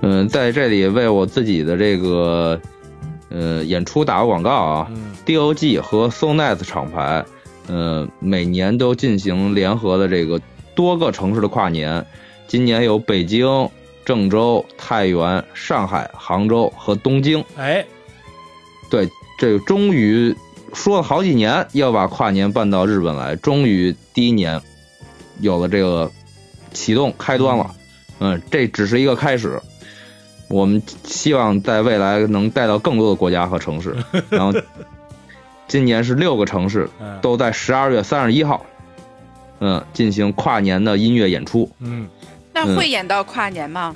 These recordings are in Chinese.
嗯，在这里为我自己的这个呃演出打个广告啊。嗯 DOG 和 So Nice 厂牌，呃，每年都进行联合的这个多个城市的跨年。今年有北京、郑州、太原、上海、杭州和东京。哎，对，这个终于说了好几年要把跨年办到日本来，终于第一年有了这个启动开端了。嗯，这只是一个开始，我们希望在未来能带到更多的国家和城市。然后，今年是六个城市嗯都在十二月三十一号，嗯，进行跨年的音乐演出。嗯那会演到跨年吗？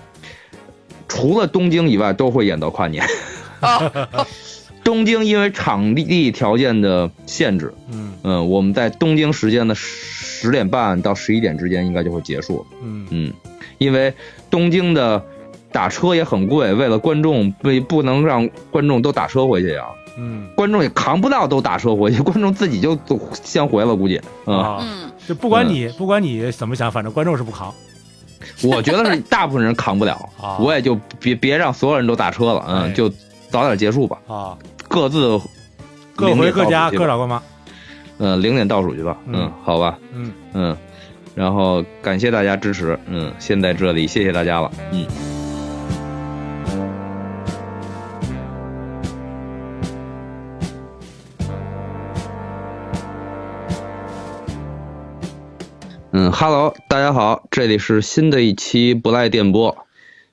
除了东京以外，都会演到跨年。哦，东京因为场地条件的限制，嗯嗯，我们在东京时间的十点半到十一点之间应该就会结束。嗯嗯，因为东京的打车也很贵，为了观众不不能让观众都打车回去啊，嗯观众也扛不到都打车回去，观众自己就走先回了，估计。嗯，啊，嗯，就不管你不管你怎么想，反正观众是不扛。我觉得是大部分人扛不了啊，我也就别别让所有人都打车了，哎嗯，就早点结束吧，啊，各自各回各家各找各妈。嗯，零点倒数去吧。嗯嗯，好吧。嗯嗯，然后感谢大家支持。嗯，先在这里谢谢大家了。嗯。嗯，Hello，大家好，这里是新的一期不赖电波。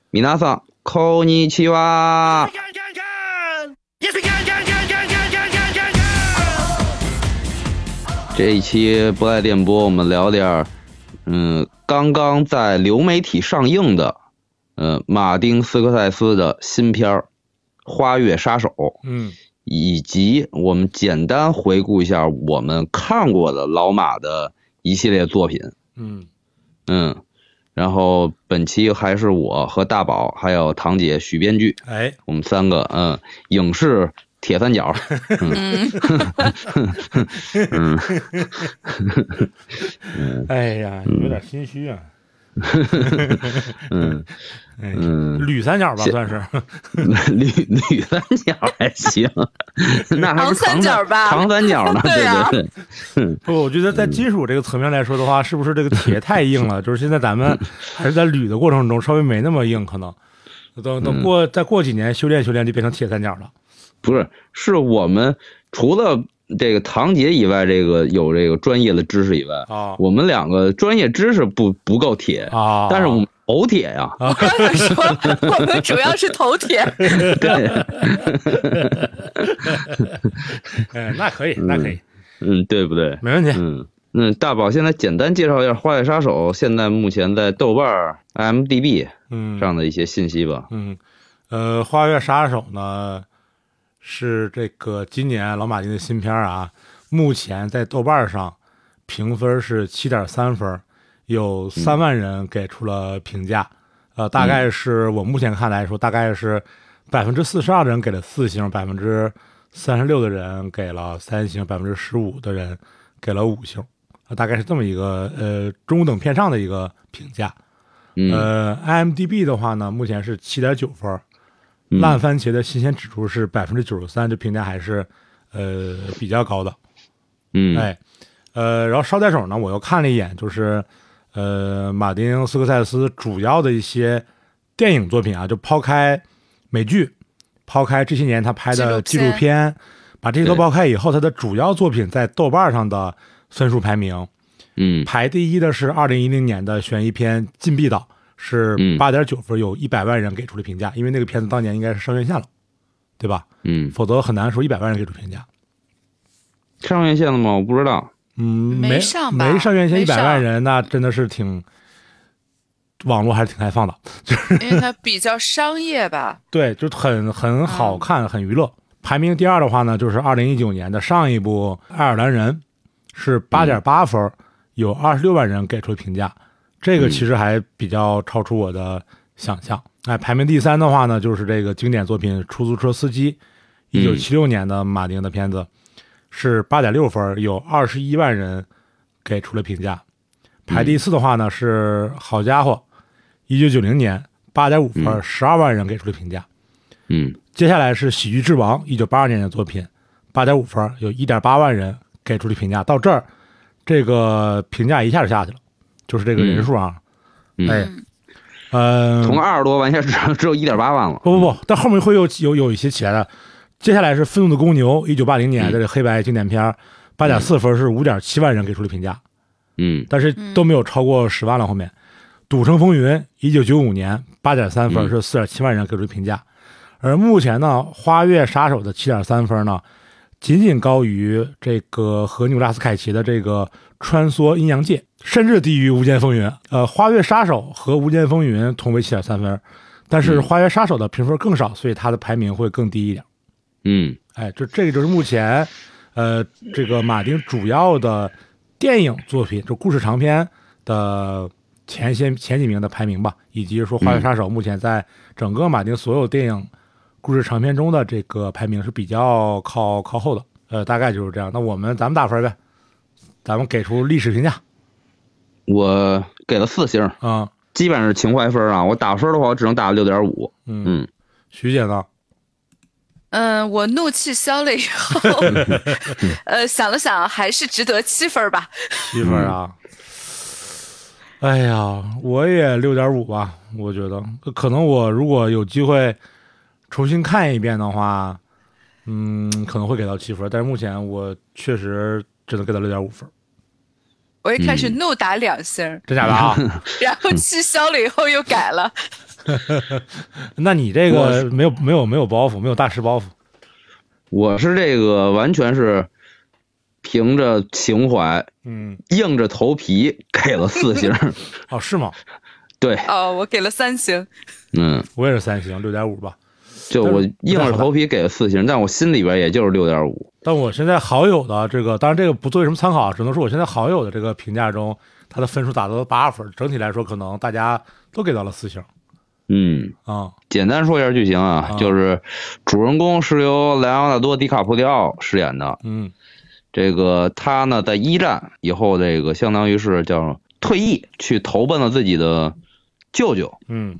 米娜桑，こんにちは。这一期不赖电波，我们聊点儿，嗯，刚刚在流媒体上映的，呃，马丁斯科塞斯的新片儿《花月杀手》，嗯以及我们简单回顾一下我们看过的老马的 一系列作品。嗯嗯，然后本期还是我和大宝还有堂姐许编剧，哎我们三个，嗯，影视铁三角，嗯，嗯哎呀，有点心虚啊。嗯 哎，嗯，铝三角吧，算是。铝铝三角还行，那还长三是长角吧长三角呢，对啊。对。对，不，我觉得在金属这个层面来说的话，是不是这个铁太硬了？就是现在咱们还是在铝的过程中稍微没那么硬，可能。等等过再过几年修炼修炼就变成铁三角了。不是，是我们除了这个堂姐以外，这个有这个专业的知识以外，啊我们两个专业知识不不够铁，啊！但是我们头铁呀，我刚才说我们主要是头铁 对，哎，那可以，那可以，嗯，对不对？没问题。嗯。那，大宝现在简单介绍一下《花月杀手》现在目前在豆瓣儿、IMDB 嗯，上的一些信息吧。嗯，呃，《花月杀手》呢是这个今年老马丁的新片儿啊，目前在豆瓣上评分是七点三分，有三万人给出了评价，呃，大概是我目前看来说，大概是百分之四十二的人给了四星，百分之三十六的人给了三星，百分之十五的人给了五星，啊，大概是这么一个呃中等偏上的一个评价。嗯呃，IMDB 的话呢，目前是七点九分烂番茄的新鲜指数是百分之九十三，这评价还是呃比较高的。嗯，哎，呃，然后捎带手呢，我又看了一眼，就是呃马丁斯科塞斯主要的一些电影作品啊，就抛开美剧，抛开这些年他拍的纪纪录录片，把这些都抛开以后，他的主要作品在豆瓣上的分数排名。嗯。排第一的是二零一零年的悬疑片《禁闭岛》，是嗯八点九分，有一百万人给出了评价。因为那个片子当年应该是上院线了，对吧？嗯，否则很难说一百万人给出评价。上院线了吗？我不知道。嗯，没没上吧没上院线一百万人，那真的是挺网络还是挺开放的。就是因为它比较商业吧。对，就很很好嗯看，很娱乐。排名第二的话呢，就是二零一九年的上一部《爱尔兰人》，是八点八分，有二十六万人给出评价，这个其实还比较超出我的想象。哎，排名第三的话呢，就是这个经典作品《出租车司机》，一九七六年的马丁的片子，是八点六分，有二十一万人给出了评价。排第四的话呢是好家伙，一九九零年八点五分，嗯十二万人给出了评价。嗯接下来是《喜剧之王》，一九八二年的作品，八点五分，有一点八万人给出了评价。到这儿，这个评价一下就下去了，就是这个人数啊，嗯。哎，嗯，从二十多万现在只只有一点八万了。不不不，但后面会有有有一些起来的。接下来是《愤怒的公牛》，一九八零年的这个黑白经典片儿，八点四分是五点七万人给出的评价，嗯。但是都没有超过十万了。后面，《赌城风云》一九九五年八点三分嗯。是四点七万人给出评价，而目前呢，《花月杀手》的七点三分呢，仅仅高于这个和纽拉斯凯奇的这个《穿梭阴阳界》，甚至低于《无间风云》。呃，《花月杀手》和《无间风云》同为七点三分，但是《嗯花月杀手》的评分更少，所以它的排名会更低一点。嗯哎，就这个就是目前，呃，这个马丁主要的电影作品，就故事长篇的前些前几名的排名吧，以及说《花月杀手》目前在整个马丁所有电影故事长篇中的这个排名是比较靠靠后的。呃，大概就是这样。那我们咱们打分呗，咱们给出历史评价我给了四星，啊，基本上是情怀分啊。我打分的话，我只能打六点五。嗯嗯徐姐呢？嗯，我怒气消了以后，呃，想了想，还是值得七分吧。七分啊。哎呀，我也六点五吧，我觉得可能我如果有机会重新看一遍的话，嗯，可能会给到七分，但是目前我确实只能给到六点五分，我一开始嗯怒打两星儿，真假的啊？然后气消了以后又改了。那你这个没有没有没有包袱，没有大师包袱，我是这个完全是凭着情怀，嗯，硬着头皮给了四星。哦，是吗？对，哦，我给了三星。嗯，我也是三星，六点五吧。就我硬着头皮给了四星，但我心里边也就是六点五。但我现在好友的这个，当然这个不作为什么参考，只能说我现在好友的这个评价中，他的分数达到了八分，整体来说可能大家都给到了四星嗯，啊。简单说一下剧情啊，啊就是主人公是由莱昂纳多·迪卡普里奥饰演的。嗯这个他呢，在一战以后，这个相当于是叫退役，去投奔了自己的舅舅。嗯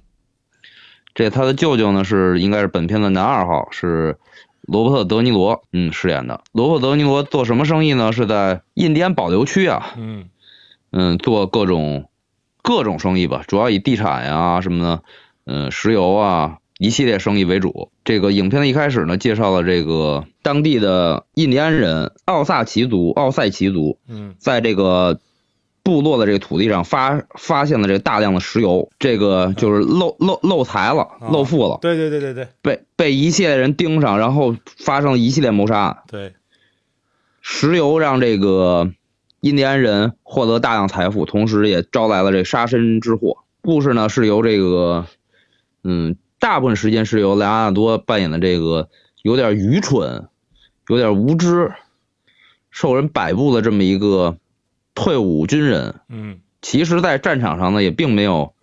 这他的舅舅呢是应该是本片的男二号，是罗伯特·德尼罗，嗯，饰演的。罗伯特·德尼罗做什么生意呢？是在印第安保留区啊，嗯嗯，做各种各种生意吧，主要以地产呀、什么的，嗯，石油啊一系列生意为主。这个影片的一开始呢，介绍了这个当地的印第安人奥萨奇族、奥赛奇族，嗯在这个部落的这个土地上发发现了这个大量的石油，这个就是漏漏漏财了，啊漏富了，对对对对对被被一系列人盯上，然后发生了一系列谋杀案。对，石油让这个印第安人获得大量财富，同时也招来了这杀身之祸。故事呢是由这个，嗯，大部分时间是由莱昂纳多扮演的这个有点愚蠢、有点无知、受人摆布的这么一个退伍军人。嗯其实，在战场上呢，也并没有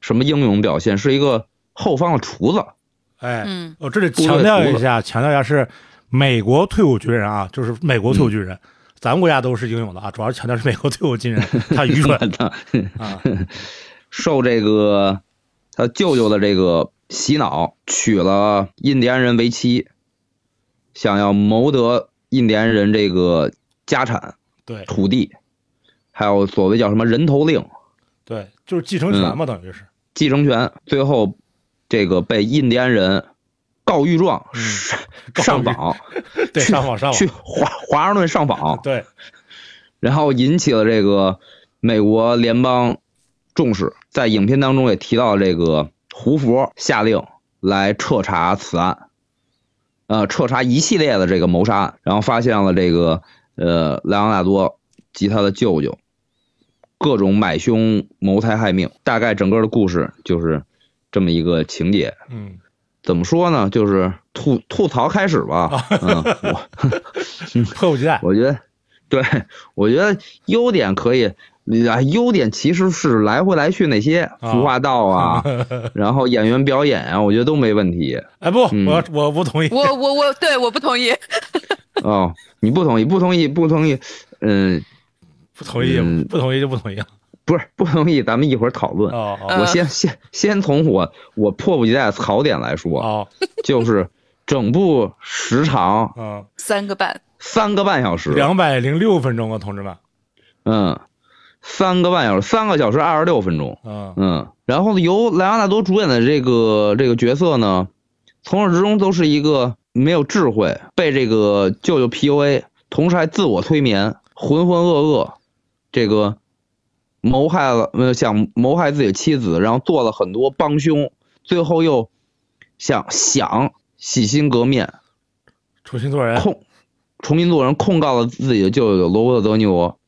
什么英勇表现，是一个后方的厨子。哎，嗯我这里强调一下，强调一下是美国退伍军人啊，就是美国退伍军人，咱们国家都是英勇的啊，主要是强调是美国退伍军人，他愚蠢的 啊，受这个他舅舅的这个洗脑，娶了印第安人为妻，想要谋得印第安人这个家产、对土地，还有所谓叫什么人头令、对，就是继承权嘛，等于是，继承权，最后这个被印第安人告御状、嗯上 上访，对，去上访上去访，华华盛顿上访，对，然后引起了这个美国联邦重视，在影片当中也提到了这个胡佛下令来彻查此案，呃，彻查一系列的这个谋杀案，然后发现了这个呃莱昂纳多及他的舅舅各种买凶谋财害命，大概整个的故事就是这么一个情节。嗯，怎么说呢？就是吐吐槽开始吧。嗯，我 迫不及待，我觉得，对我觉得优点可以，啊，优点其实是来回来去那些服化道啊，然后演员表演啊，我觉得都没问题。哎不，嗯我我不同意，我我我对我不同意。哦，你不同意，不同意，不同意，嗯，不同意嗯。不同意就不同意啊，不是不同意，咱们一会儿讨论。哦哦。呃。我先先先从我我迫不及待的槽点来说，哦，就是整部时长嗯，三个半，三个半小时，两百零六分钟啊，同志们，嗯，三个半小时，三个小时二十六分钟，嗯。嗯，然后呢，由莱昂纳多主演的这个这个角色呢，从始至终都是一个没有智慧，被这个舅舅 PUA，同时还自我催眠，浑浑噩噩，这个谋害了呃想谋害自己的妻子，然后做了很多帮凶，最后又想想洗心革面，重新做人，控重新做人，控告了自己的舅舅罗伯特·德尼罗，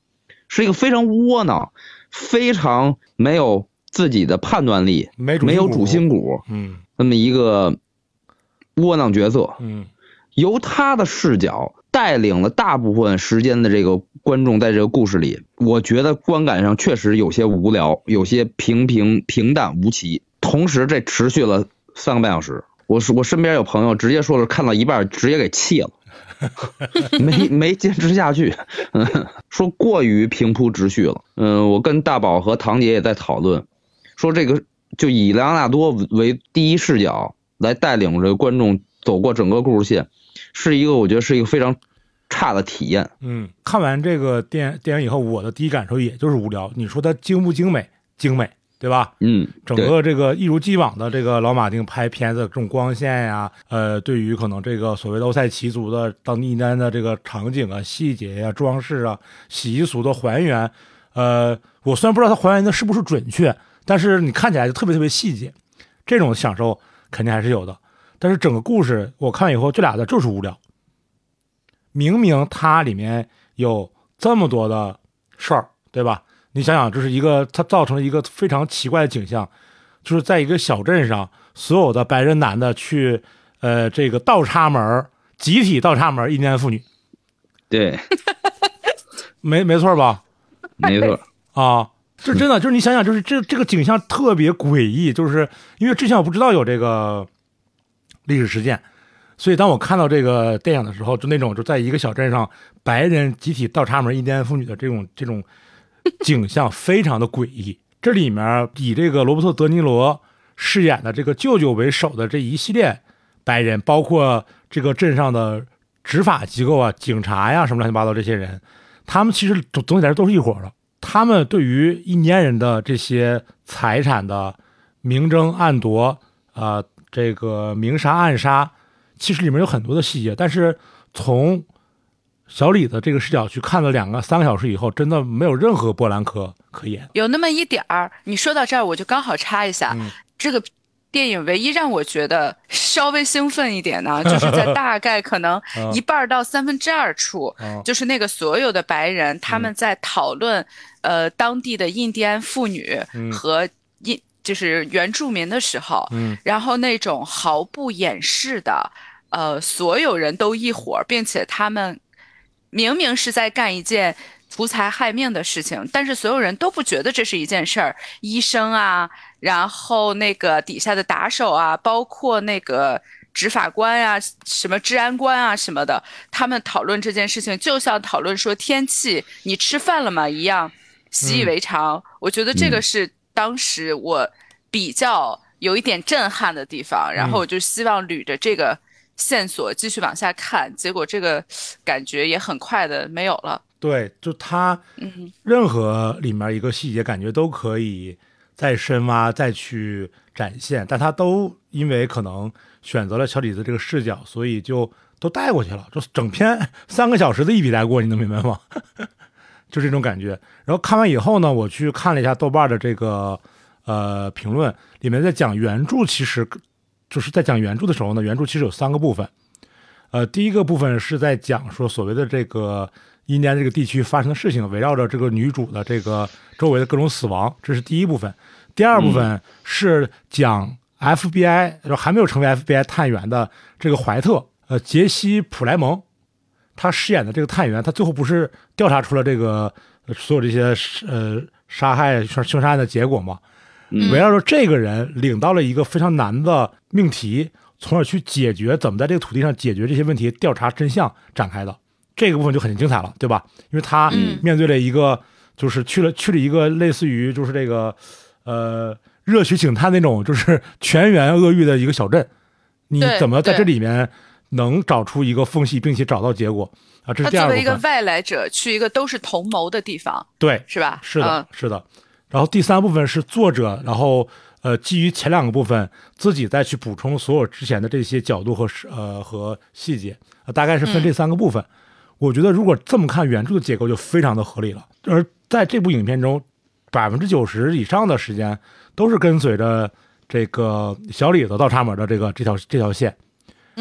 是一个非常窝囊、非常没有自己的判断力、没没有主心骨嗯。那么一个窝囊角色。嗯。由他的视角带领了大部分时间的这个观众在这个故事里，我觉得观感上确实有些无聊，有些平平平淡无奇。同时，这持续了三个半小时。我是我身边有朋友直接说是看到一半直接给气了，没没坚持下去，嗯，说过于平铺直叙了。嗯，我跟大宝和堂姐也在讨论，说这个就以莱昂纳多为第一视角来带领着观众走过整个故事线，是一个我觉得是一个非常差的体验。嗯，看完这个电电影以后，我的第一感受也就是无聊。你说它精不精美？精美，对吧？嗯，整个这个一如既往的这个老马丁拍片子，这种光线呀，呃，对于可能这个所谓的欧塞奇族的当地丹的这个场景啊、细节呀、装饰啊、习俗的还原，呃，我虽然不知道它还原的是不是准确，但是你看起来就特别特别细节，这种享受肯定还是有的。但是整个故事我看完以后，这俩字就是无聊。明明它里面有这么多的事儿，对吧？你想想，这是一个它造成了一个非常奇怪的景象，就是在一个小镇上，所有的白人男的去呃这个倒插门儿，集体倒插门儿，印第安妇女，对，没没错吧？没错，啊，这真的就是你想想，就是这这个景象特别诡异，就是因为之前我不知道有这个历史事件，所以当我看到这个电影的时候，就那种就在一个小镇上，白人集体倒插门印第安妇女的这种这种景象，非常的诡异。这里面以这个罗伯特·德尼罗饰演的这个舅舅为首的这一系列白人，包括这个镇上的执法机构啊、警察呀、什么乱七八糟这些人，他们其实总总体来说都是一伙的。他们对于印第安人的这些财产的明争暗夺，啊，这个明杀暗杀，其实里面有很多的细节。但是从小李的这个视角去看了两个三个小时以后，真的没有任何波兰可可言。有那么一点儿。你说到这儿，我就刚好插一下，嗯这个电影唯一让我觉得稍微兴奋一点呢，就是在大概可能 嗯一半儿到三分之二处，嗯就是那个所有的白人他们在讨论，呃，当地的印第安妇女嗯和印就是原住民的时候，嗯然后那种毫不掩饰的，呃，所有人都一伙儿，并且他们明明是在干一件图财害命的事情，但是所有人都不觉得这是一件事儿。医生啊，然后那个底下的打手啊，包括那个执法官啊、什么治安官啊什么的，他们讨论这件事情，就像讨论说天气，你吃饭了吗一样，习以为常。我觉得这个是当时我比较有一点震撼的地方，然后我就希望捋着这个线索继续往下看，结果这个感觉也很快的没有了。对，就他嗯任何里面一个细节，感觉都可以再深挖、再去展现，但他都因为可能选择了小李子这个视角，所以就都带过去了，就整篇三个小时的一笔带过，你能明白吗？就这种感觉。然后看完以后呢，我去看了一下豆瓣的这个呃评论，里面在讲原著，其实就是在讲原著的时候呢，原著其实有三个部分。呃，第一个部分是在讲说所谓的这个印第安这个地区发生的事情，围绕着这个女主的这个周围的各种死亡，这是第一部分。第二部分是讲 FBI，就还没有成为 FBI 探员的这个怀特，呃，杰西·普莱蒙，他饰演的这个探员，他最后不是调查出了这个呃所有这些呃杀害凶凶杀案的结果吗？嗯围绕着这个人领到了一个非常难的命题，从而去解决怎么在这个土地上解决这些问题，调查真相展开的这个部分就很精彩了，对吧？因为他嗯面对了一个就是去了去了一个类似于就是这个呃热血警探那种就是全员恶欲的一个小镇，你怎么在这里面能找出一个缝隙，并且找到结果啊？这是作为一个。外来者，去一个都是同谋的地方，对，是吧？是的，嗯是的。然后第三部分是作者，然后呃，基于前两个部分，自己再去补充所有之前的这些角度和呃和细节，呃大概是分这三个部分。我觉得如果这么看原著的结构就非常的合理了。而在这部影片中，百分之九十以上的时间都是跟随着这个小李子倒插门的这个这条这条线。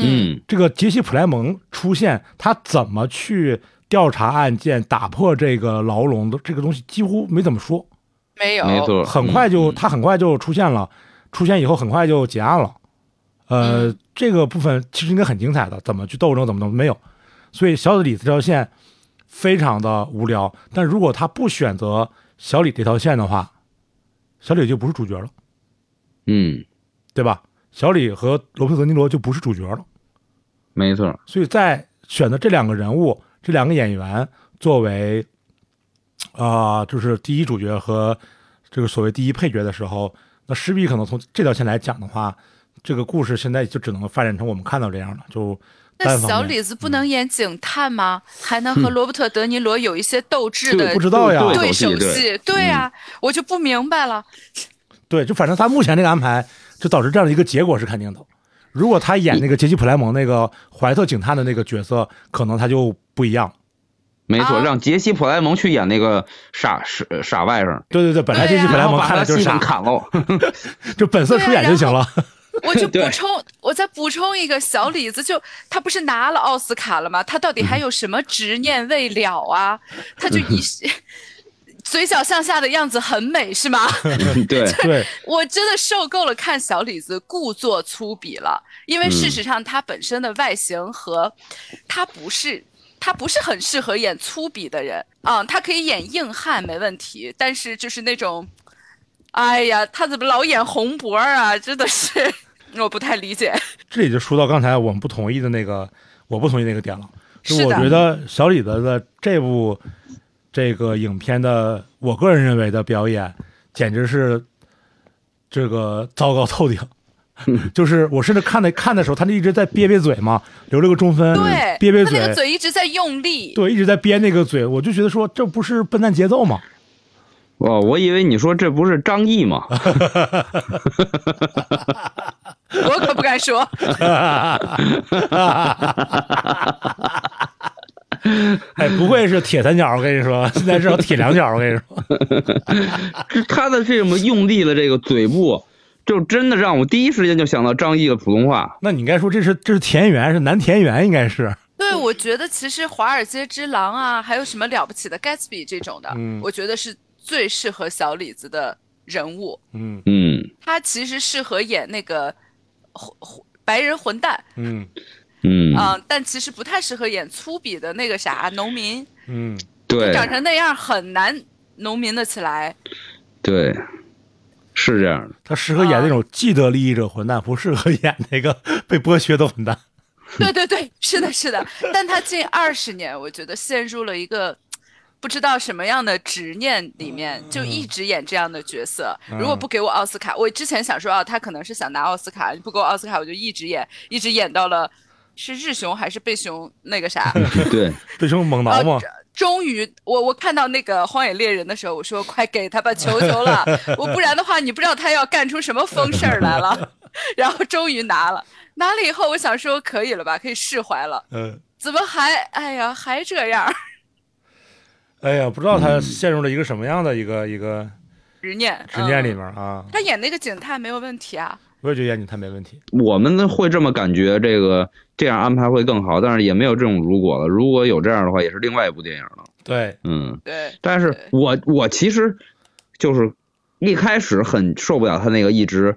嗯这个杰西·普莱蒙出现，他怎么去调查案件、打破这个牢笼的这个东西几乎没怎么说。没有，没错，很快就嗯他很快就出现了，出现以后很快就结案了。呃，嗯这个部分其实应该很精彩的，怎么去斗争，怎么怎么没有。所以小李这条线非常的无聊。但如果他不选择小李这条线的话，小李就不是主角了，嗯，对吧？小李和罗伯特·德尼罗就不是主角了。没错，所以在选择这两个人物、这两个演员作为啊、就是第一主角和这个所谓第一配角的时候，那势必可能从这条线来讲的话，这个故事现在就只能发展成我们看到这样了，就那。小李子不能演警探吗？还能和 罗伯特·德尼罗有一些斗智对的不知道呀，对手对戏？对呀，我就不明白了。对，就反正他目前这个安排，就导致这样的一个结果是肯定的。如果他演那个杰西·普莱蒙那个怀特警探的那个角色，可能他就不一样。没错，啊让杰西·普莱蒙去演那个傻傻傻外甥，对对对，本来杰西·普莱蒙看的就是傻砍喽。就本色出演就行了。我就补充，我再补充一个小李子，就他不是拿了奥斯卡了吗？他到底还有什么执念未了啊？他就 一嘴角向下的样子很美，是吗？对，对，我真的受够了看小李子故作粗鄙了，因为事实上他本身的外形和他不是。他不是很适合演粗鄙的人啊、他可以演硬汉没问题，但是就是那种，哎呀，他怎么老演红脖啊？真的是，我不太理解。这里就说到刚才我们不同意的那个，我不同意那个点了。就是我觉得小李子的这部这个影片的，我个人认为的表演，简直是这个糟糕透顶。就是我甚至看的看的时候，他就一直在憋憋嘴嘛，留了个中分，对，憋憋他那个嘴，嘴一直在用力。对，一直在憋那个嘴，我就觉得说这不是笨蛋节奏吗？哦，我以为你说这不是张译吗？我可不敢说。哎，不愧是铁三角，我跟你说，现在是要铁两角，我跟你说。是他的这么用力的这个嘴部，就真的让我第一时间就想到张译的普通话。那你应该说这是这是田园，是南田园，应该是。对，我觉得其实《华尔街之狼》啊，还有什么了不起的 Gatsby 这种的，嗯我觉得是最适合小李子的人物。嗯嗯他其实适合演那个混混白人混蛋嗯嗯，啊、但其实不太适合演粗鄙的那个啥农民，嗯。对长成那样很难农民的起来。对，是这样的。他适合演那种既得利益者混蛋，不适合演那个被剥削的混蛋。对对对，是的，是的。但他近二十年，我觉得陷入了一个不知道什么样的执念里面，就一直演这样的角色。如果不给我奥斯卡，我之前想说啊，他可能是想拿奥斯卡，不给我奥斯卡，我就一直演，一直演到了是日熊还是被熊那个啥。对，被熊猛挠吗？终于，我我看到那个《荒野猎人》的时候，我说快给他吧，求求了，我不然的话，你不知道他要干出什么疯事儿来了。然后终于拿了，拿了以后，我想说可以了吧，可以释怀了。嗯，怎么还哎呀还这样？哎呀，不知道他陷入了一个什么样的一个一个执念，执念里嗯面啊。他演那个警探没有问题啊。我也觉得演警探没问题。我们会这么感觉，这个这样安排会更好，但是也没有这种如果了。如果有这样的话，也是另外一部电影了。对，嗯，对，但是我我其实就是一开始很受不了他那个一直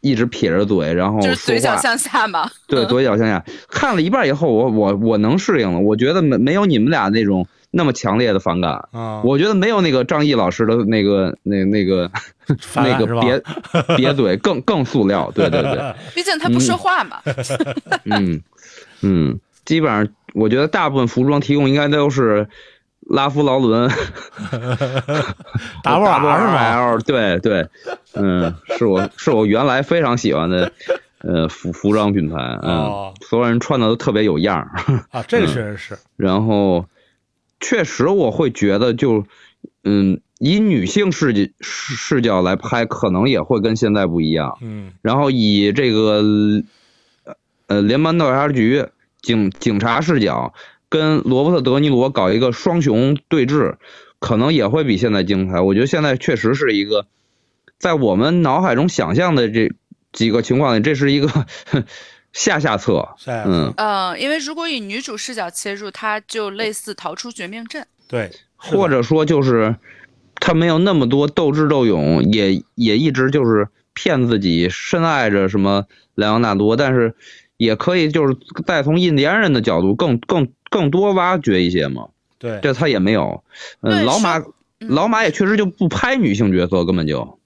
一直撇着嘴，然后就是，嘴角向下嘛。对，嘴角向下。看了一半以后，我我我能适应了。我觉得没没有你们俩那种那么强烈的反感。啊，我觉得没有那个张毅老师的那个那那个 那个反感是吧瘪瘪嘴更更塑料。对对对，毕竟他不说话嘛。嗯嗯，基本上我觉得大部分服装提供应该都是拉夫劳伦 W？L 对对，嗯，是我是我原来非常喜欢的呃服服装品牌，嗯，哦所有人穿的都特别有样儿。啊，这个确实是，然后确实我会觉得就，嗯，以女性视角视视角来拍，可能也会跟现在不一样。嗯然后以这个呃联邦调查局警警察视角跟罗伯特·德尼罗搞一个双雄对峙，可能也会比现在精彩。我觉得现在确实是一个在我们脑海中想象的这几个情况里，这是一个下下策。嗯，呃，因为如果以女主视角切入，它就类似逃出绝命镇。对，或者说就是他没有那么多斗智斗勇，也也一直就是骗自己深爱着什么莱昂纳多，但是也可以就是再从印第安人的角度更更更多挖掘一些嘛，对，这他也没有。嗯，老马老马也确实就不拍女性角色，根本就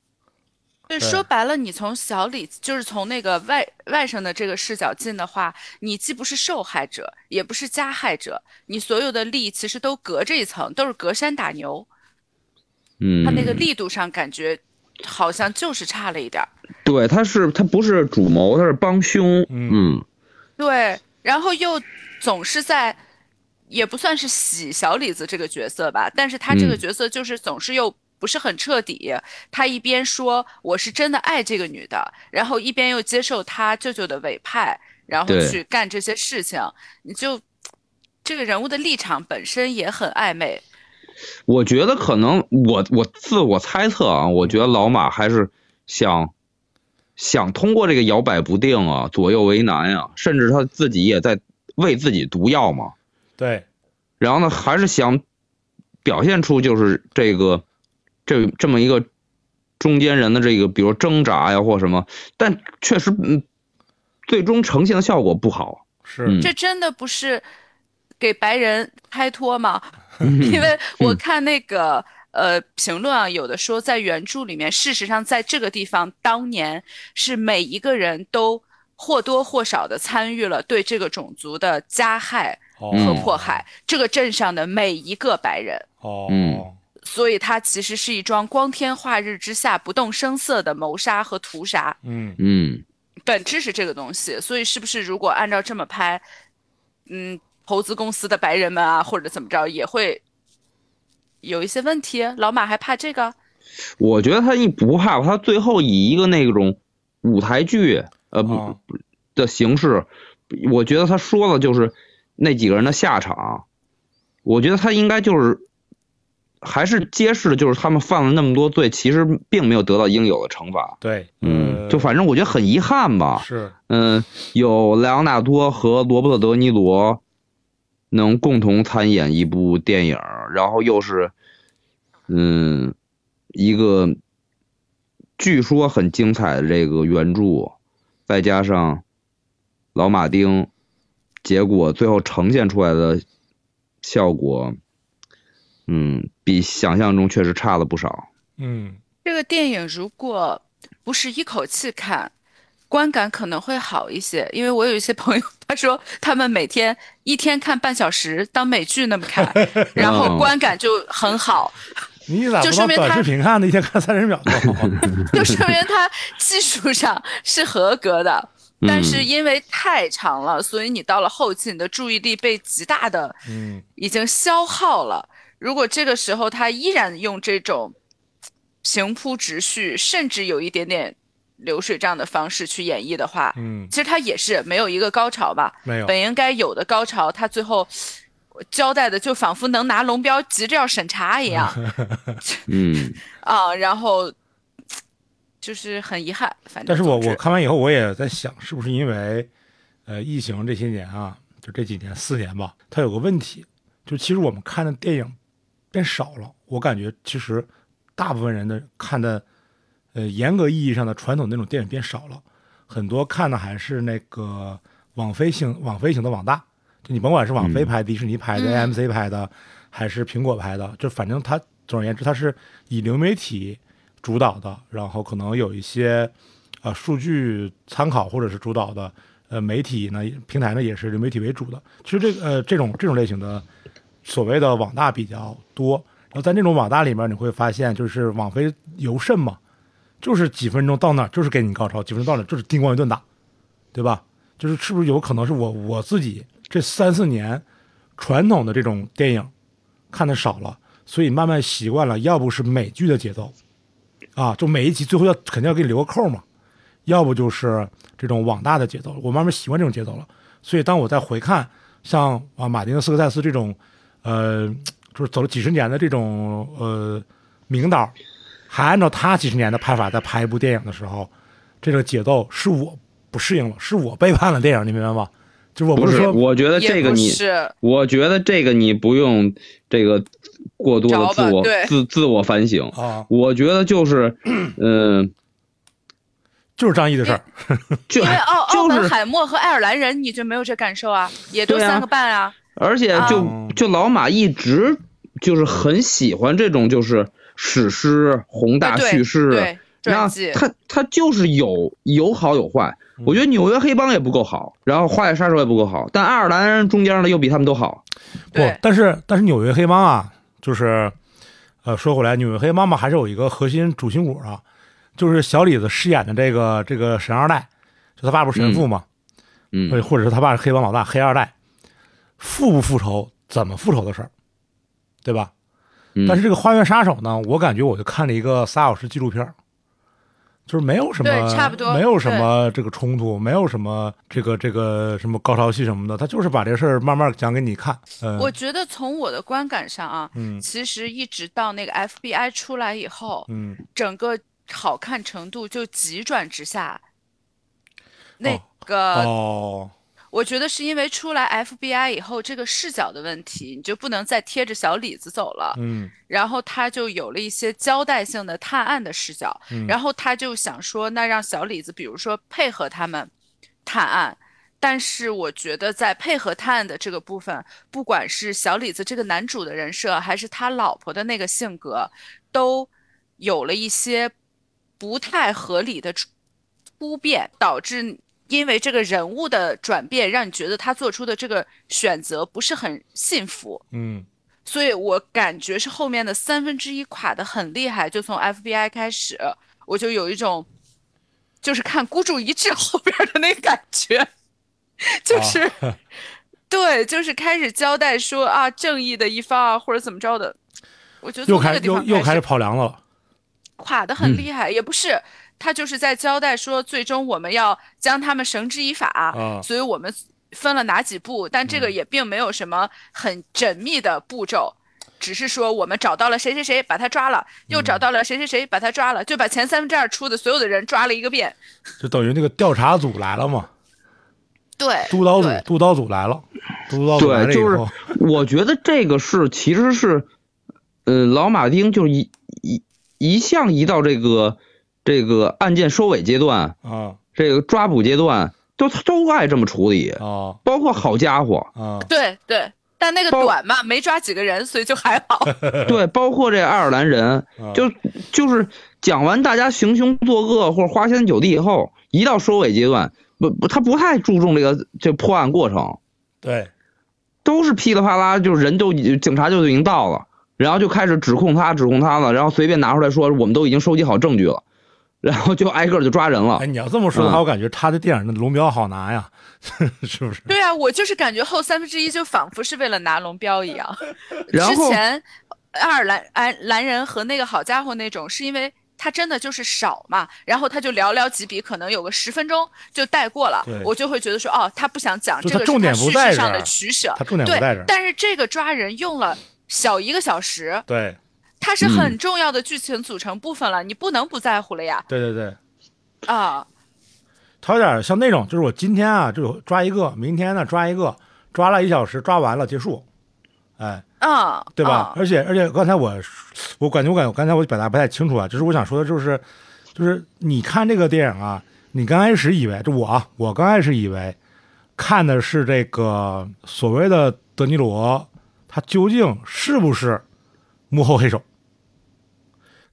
对，对说白了，你从小李就是从那个外外甥的这个视角进的话，你既不是受害者，也不是加害者，你所有的力其实都隔着一层，都是隔山打牛。嗯，他那个力度上感觉好像就是差了一点儿。对，他是他不是主谋，他是帮凶。嗯嗯对，然后又总是在，也不算是洗小李子这个角色吧，但是他这个嗯角色就是总是又不是很彻底。他一边说我是真的爱这个女的，然后一边又接受他舅舅的委派，然后去干这些事情，你就这个人物的立场本身也很暧昧。我觉得可能我我自我猜测啊，我觉得老马还是想想通过这个摇摆不定啊，左右为难呀、甚至他自己也在为自己毒药嘛。对，然后呢，还是想表现出就是这个这这么一个中间人的这个，比如挣扎呀或什么，但确实嗯，最终呈现的效果不好。是，嗯这真的不是给白人开脱吗？因为我看那个呃评论啊，有的说在原著里面，事实上在这个地方，当年是每一个人都或多或少的参与了对这个种族的加害哦和迫害，这个镇上的每一个白人。哦，嗯所以它其实是一桩光天化日之下不动声色的谋杀和屠杀，嗯，嗯，本质是这个东西。所以是不是如果按照这么拍，嗯，投资公司的白人们啊，或者怎么着，也会有一些问题？老马还怕这个？我觉得他一不怕，他最后以一个那种舞台剧呃不哦的形式，我觉得他说的就是那几个人的下场。我觉得他应该就是还是揭示的就是他们犯了那么多罪，其实并没有得到应有的惩罚。对，嗯，呃就反正我觉得很遗憾吧。是，嗯，有莱昂纳多和罗伯特·德尼罗能共同参演一部电影，然后又是嗯一个据说很精彩的这个原著，再加上老马丁，结果最后呈现出来的效果，嗯，比想象中确实差了不少。嗯，这个电影如果不是一口气看，观感可能会好一些。因为我有一些朋友，他说他们每天一天看半小时，当美剧那么看，然后观感就很好，你咋不就说明短视频看呢？一天看三十秒就好。就说明他技术上是合格的。但是嗯因为太长了，所以你到了后期，你的注意力被极大的嗯，已经消耗了。如果这个时候他依然用这种平铺直叙，甚至有一点点流水账的方式去演绎的话，嗯，其实他也是没有一个高潮吧。没有，本应该有的高潮，他最后交代的就仿佛能拿龙标急着要审查一样嗯 啊，然后就是很遗憾。反正但是我我看完以后，我也在想，是不是因为呃疫情这些年啊，就这几年四年吧，它有个问题，就其实我们看的电影变少了。我感觉其实大部分人的看的呃严格意义上的传统那种电影变少了，很多看的还是那个网飞型网飞型的网大，就你甭管是网飞拍、迪士尼拍的、嗯 AMC 拍的，还是苹果拍的，就反正它总而言之，它是以流媒体主导的，然后可能有一些呃数据参考或者是主导的呃媒体呢平台呢也是流媒体为主的。其实这个呃这种这种类型的所谓的网大比较多。然后在那种网大里面，你会发现就是网飞尤甚嘛，就是几分钟到那儿就是给你高潮，几分钟到那儿就是叮咣一顿打，对吧？就是是不是有可能是我我自己这三四年传统的这种电影看的少了，所以慢慢习惯了，要不是美剧的节奏，啊，就每一集最后要肯定要给你留个扣嘛，要不就是这种网大的节奏，我慢慢习惯这种节奏了。所以当我在回看像啊马丁斯科塞斯这种，呃，就是走了几十年的这种呃名导，还按照他几十年的拍法在拍一部电影的时候，这个节奏是我不适应了，是我背叛了电影，你明白吗？就我不是，是说我觉得这个你，是我觉得这个你不用这个过多的着自我自自我反省。啊，我觉得就是，嗯、就是张译的事儿，就因为奥奥就是本海默和爱尔兰人，你就没有这感受啊，也都三个半啊。而且就、啊就老马一直就是很喜欢这种就是史诗宏大叙事，对然后，他他就是有有好有坏。我觉得纽约黑帮也不够好，然后花月杀手也不够好，但爱尔兰人中间呢又比他们都好。不，但是但是纽约黑帮啊，就是，呃，说回来，纽约黑帮嘛，还是有一个核心主心骨啊，就是小李子饰演的这个这个神二代，就他爸不是神父嘛，嗯或者或者是他爸是黑帮老大黑二代，复不复仇，怎么复仇的事儿，对吧？嗯但是这个花园杀手呢，我感觉我就看了一个仨小时纪录片儿，就是没有什么，对差不多没有什么这个冲突，没有什么这个这个什么高潮戏什么的，他就是把这事儿慢慢讲给你看。嗯，我觉得从我的观感上啊，嗯其实一直到那个 FBI 出来以后，嗯整个好看程度就急转直下。那哦个，哦，我觉得是因为出来 FBI 以后，这个视角的问题，你就不能再贴着小李子走了。嗯然后他就有了一些交代性的探案的视角，嗯然后他就想说，那让小李子，比如说配合他们探案。但是我觉得在配合探案的这个部分，不管是小李子这个男主的人设，还是他老婆的那个性格，都有了一些不太合理的突突变，导致因为这个人物的转变，让你觉得他做出的这个选择不是很幸福。嗯所以我感觉是后面的三分之一垮的很厉害，就从 FBI 开始，我就有一种就是看孤注一掷后边的那个感觉，就是、对，就是开始交代说啊正义的一方啊或者怎么着的，我觉得又开又又开始始跑凉子了。垮的很厉害，也不是。他就是在交代说，最终我们要将他们绳之以法，啊。所以我们分了哪几步，但这个也并没有什么很缜密的步骤，只是说我们找到了谁谁谁，把他抓了，又找到了谁谁谁，把他抓了，就把前三分之二出的所有的人抓了一个遍。就等于那个调查组来了嘛，对，督导组督导组来了，督导组来了对，就是以后，我觉得这个是其实是，呃，老马丁就是一一一向一到这个这个案件收尾阶段，啊。这个抓捕阶段，都都爱这么处理，啊。包括好家伙，啊。对对，但那个短嘛，没抓几个人，所以就还好。对，包括这爱尔兰人，啊。就就是讲完大家行凶作恶或者花天酒地以后，一到收尾阶段，不不，他不太注重这个这破案过程，对。都是噼里啪啦，就是人都已经警察就已经到了，然后就开始指控他，指控他了，然后随便拿出来说，我们都已经收集好证据了，然后就挨个就抓人了哎，。你要这么说的话，嗯我感觉他的电影的龙标好拿呀，是不是？对啊，我就是感觉后三分之一就仿佛是为了拿龙标一样。然后之前爱尔兰爱兰人和那个好家伙那种，是因为他真的就是少嘛，然后他就寥寥几笔，可能有个十分钟就带过了，我就会觉得说，哦，他不想讲，这个是他重点不叙在这儿事上的取舍。他重点不在这对儿，但是这个抓人用了小一个小时，对它是嗯很重要的剧情组成部分了，你不能不在乎了呀。对对对，啊，它有点像那种，就是我今天啊就抓一个，明天呢抓一个，抓了一小时，抓完了结束，哎，嗯，对吧？嗯而且而且刚才我我感觉我感觉刚才我表达不太清楚啊，就是我想说的就是就是你看这个电影啊，你刚开始以为就我啊，我刚开始以为看的是这个所谓的德尼罗，他究竟是不是幕后黑手？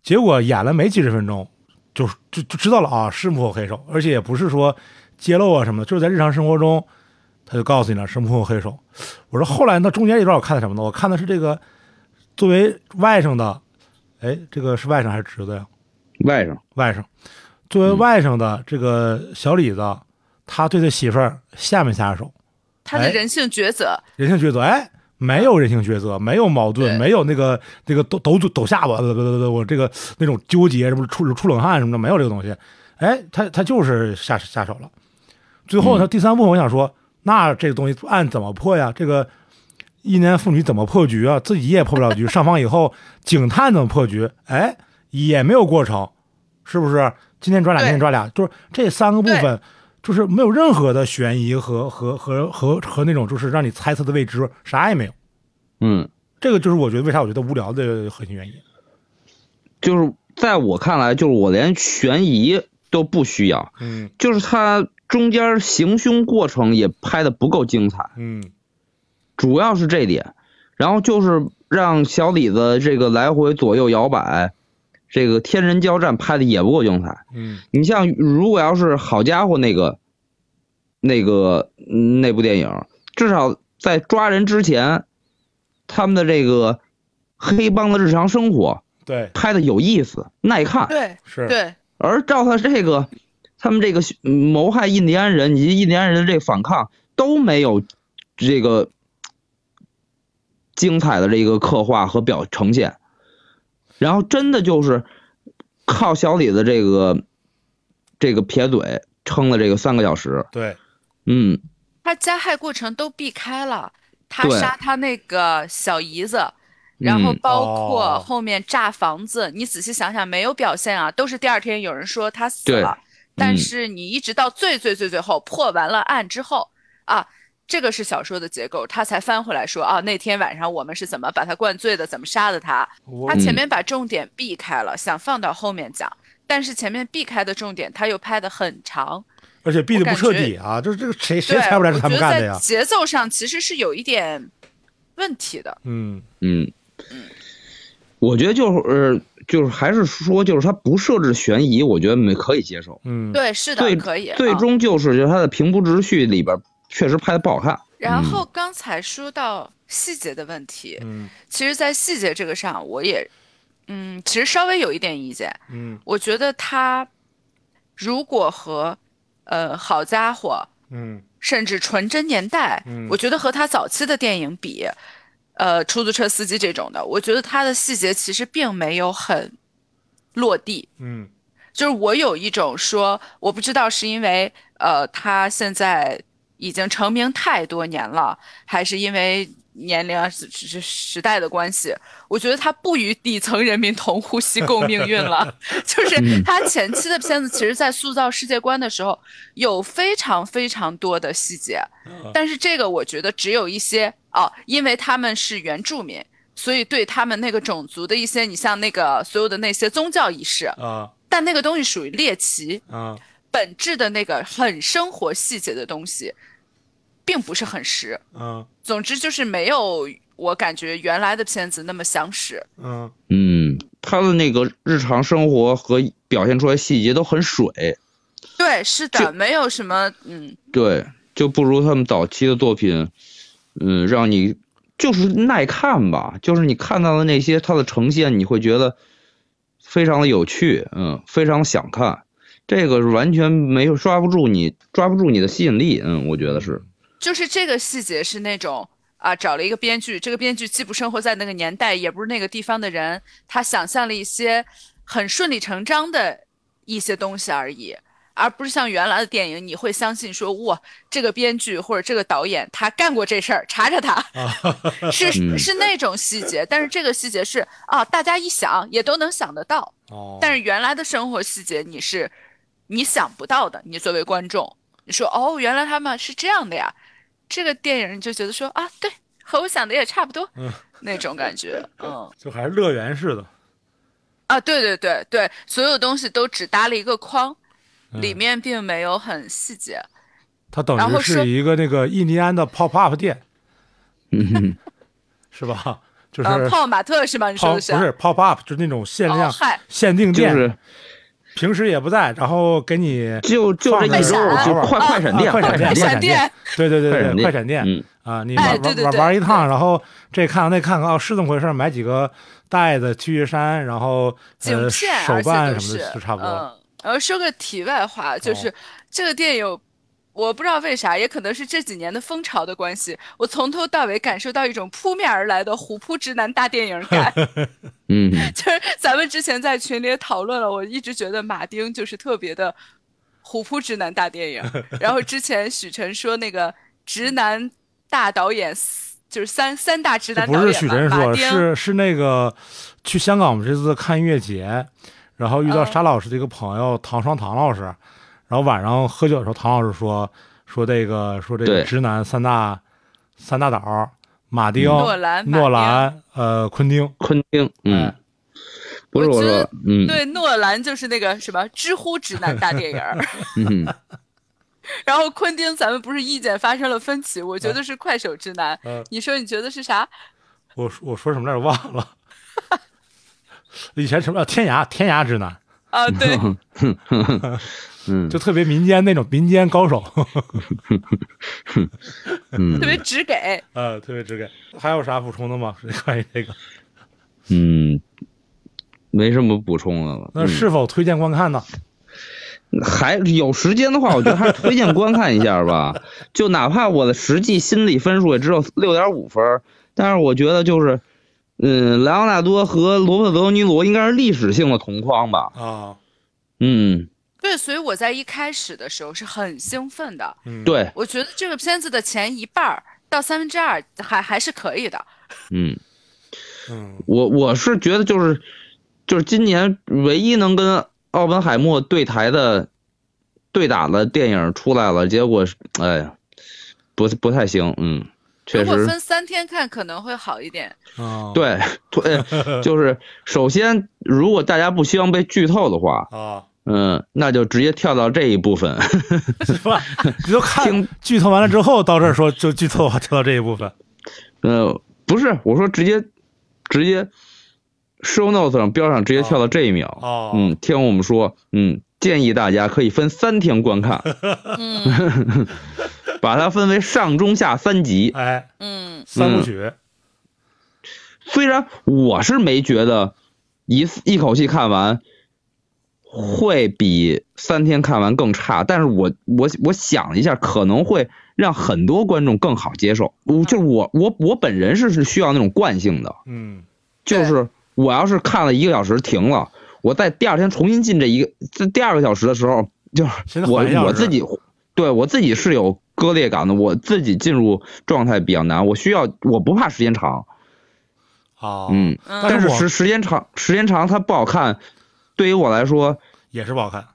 结果演了没几十分钟，就就就知道了啊，是幕后黑手，而且也不是说揭露啊什么的，就是在日常生活中，他就告诉你了是幕后黑手。我说后来那中间一段我看的什么呢？我看的是这个作为外甥的，哎，这个是外甥还是侄子呀？外甥，外甥，作为外甥的这个小李子，他对他媳妇儿下没下手？哎他的人性抉择，人性抉择，哎，没有人性抉择，没有矛盾，没有那个那个抖抖抖下巴，呃我这个那种纠结什么出出冷汗什么的，没有这个东西。哎，他他就是下下手了。最后他第三部分，我想说，那这个东西案怎么破呀？这个一年妇女怎么破局啊？自己也破不了局，上访以后，警探怎么破局？哎，也没有过程，是不是？今天抓俩，对明天抓俩，就是这三个部分，就是没有任何的悬疑和和和和和那种就是让你猜测的未知，啥也没有。嗯，这个就是我觉得为啥我觉得无聊的核心原因。就是在我看来，就是我连悬疑都不需要，嗯就是他中间行凶过程也拍的不够精彩，嗯主要是这点。然后就是让小李子这个来回左右摇摆，这个天人交战拍的也不够精彩。嗯你像如果要是好家伙那个那个嗯那部电影，至少在抓人之前，他们的这个黑帮的日常生活对，拍的有意思、耐看。对是，对而照他这个，他们这个嗯谋害印第安人以及印第安人的这个反抗都没有这个精彩的这个刻画和表呈现，然后真的就是靠小李子这个这个撇嘴撑了这个三个小时，对，嗯，他加害过程都避开了，他杀他那个小姨子，然后嗯包括哦。后面炸房子，你仔细想想，没有表现啊，都是第二天有人说他死对。了，但嗯是你一直到最最最最后破完了案之后啊。这个是小说的结构，他才翻回来说啊，那天晚上我们是怎么把他灌醉的，怎么杀的他。他前面把重点避开了，想放到后面讲，但是前面避开的重点他又拍的很长，而且避的不彻底啊，就是这个谁谁对，猜不出来是他们我觉得干的呀？在节奏上其实是有一点问题的。嗯嗯嗯，我觉得就是呃就是还是说就是他不设置悬疑，我觉得没可以接受。嗯，对，是的，最可以。最嗯终就是就是他的平铺直叙里边确实拍的不好看。然后刚才说到细节的问题，嗯其实，在细节这个上，我也，嗯，其实稍微有一点意见。嗯我觉得他如果和，呃，好家伙，嗯甚至纯真年代，嗯我觉得和他早期的电影比，呃，出租车司机这种的，我觉得他的细节其实并没有很落地。嗯就是我有一种说，我不知道是因为呃他现在已经成名太多年了，还是因为年龄啊时时时代的关系，我觉得他不与底层人民同呼吸共命运了。就是他前期的片子，其实在塑造世界观的时候，有非常非常多的细节，但是这个我觉得只有一些哦，因为他们是原住民。所以对他们那个种族的一些，你像那个所有的那些宗教仪式，啊但那个东西属于猎奇，啊本质的那个很生活细节的东西，并不是很实。嗯总之就是没有我感觉原来的片子那么详实。嗯嗯，他的那个日常生活和表现出来细节都很水，对，是的，没有什么，嗯，对，就不如他们早期的作品，嗯，让你就是耐看吧，就是你看到的那些它的呈现，你会觉得非常的有趣，嗯，非常想看。这个是完全没有抓不住你，抓不住你的吸引力，嗯，我觉得是，就是这个细节是那种啊，找了一个编剧，这个编剧既不生活在那个年代，也不是那个地方的人，他想象了一些很顺理成章的一些东西而已。而不是像原来的电影，你会相信说，哇，这个编剧或者这个导演他干过这事儿，查查他，是嗯是那种细节。但是这个细节是啊，大家一想也都能想得到。哦，但是原来的生活细节你是你想不到的，你作为观众，你说哦，原来他们是这样的呀，这个电影你就觉得说啊，对，和我想的也差不多，嗯那种感觉，嗯 就还是乐园式的，啊，对对对对，所有东西都只搭了一个框，嗯里面并没有很细节。它等于是一个那个印第安的 pop up 店，嗯，是吧？就是嗯，泡泡玛特是吗？你说的是不是 pop up，就是那种限量哦，限定店，就是平时也不在，然后给你就就这一就快快闪电，啊快闪电闪闪电，对对对对快闪电啊，你哎玩玩玩一趟，然后这看看那看看哦，是这么回事儿，买几个袋子 T 恤衫，然后呃，手办什么的就差不多然后说个题外话，就是、哦这个电影，我不知道为啥，也可能是这几年的风潮的关系，我从头到尾感受到一种扑面而来的虎扑直男大电影感。嗯，就是咱们之前在群里也讨论了，我一直觉得马丁就是特别的虎扑直男大电影。然后之前许晨说那个直男大导演，就是三三大直男不是男导演嘛，许晨说，是是那个去香港，我们这次看音乐节，然后遇到嗯沙老师的一个朋友唐双唐老师，然后晚上喝酒的时候，唐老师说说这个说这个直男三大三大岛，马丁、诺兰诺兰、呃昆汀，昆汀，嗯哎，不是我说嗯。对，诺兰就是那个什么知乎直男大电影儿，嗯，然后昆汀咱们不是意见发生了分歧，我觉得是快手直男，嗯你说你觉得是啥？我我说什么来着？忘了，以前什么天涯天涯直男，啊，对，嗯 就特别民间那种民间高手，嗯 特别直给。呃，特别直给。还有啥补充的吗？关于这个？嗯，没什么补充的了。那是否推荐观看呢？还有时间的话，我觉得还是推荐观看一下吧。就哪怕我的实际心理分数也只有六点五分，但是我觉得就是，嗯，莱昂纳多和罗伯特·德尼罗应该是历史性的同框吧。啊，嗯，对，所以我在一开始的时候是很兴奋的，嗯，，对，我觉得这个片子的前一半儿到三分之二还还是可以的。嗯，嗯，我我是觉得就是就是今年唯一能跟奥本海默对台的对打的电影出来了，结果是哎呀，不不太行，嗯，确实。如果分三天看可能会好一点。啊，对，对，就是首先，如果大家不希望被剧透的话，啊，嗯，那就直接跳到这一部分。是吧？你就看听剧透完了之后，到这儿说就剧透的话，跳到这一部分。呃，不是，我说直接直接 show notes 上标上直接跳到这一秒。哦，嗯，听我们说，嗯，建议大家可以分三天观看，嗯 把它分为上中下三集。哎，嗯，三部曲，虽然我是没觉得一一口气看完会比三天看完更差，但是我我我想了一下，可能会让很多观众更好接受。我就是我我我本人是是需要那种惯性的，嗯就是我要是看了一个小时停了，我在第二天重新进这一个这第二个小时的时候，就是我我自己对我自己是有割裂感的，我自己进入状态比较难，我需要我不怕时间长，啊，嗯，嗯但是时时间长时间长它不好看，对于我来说。也是不好看。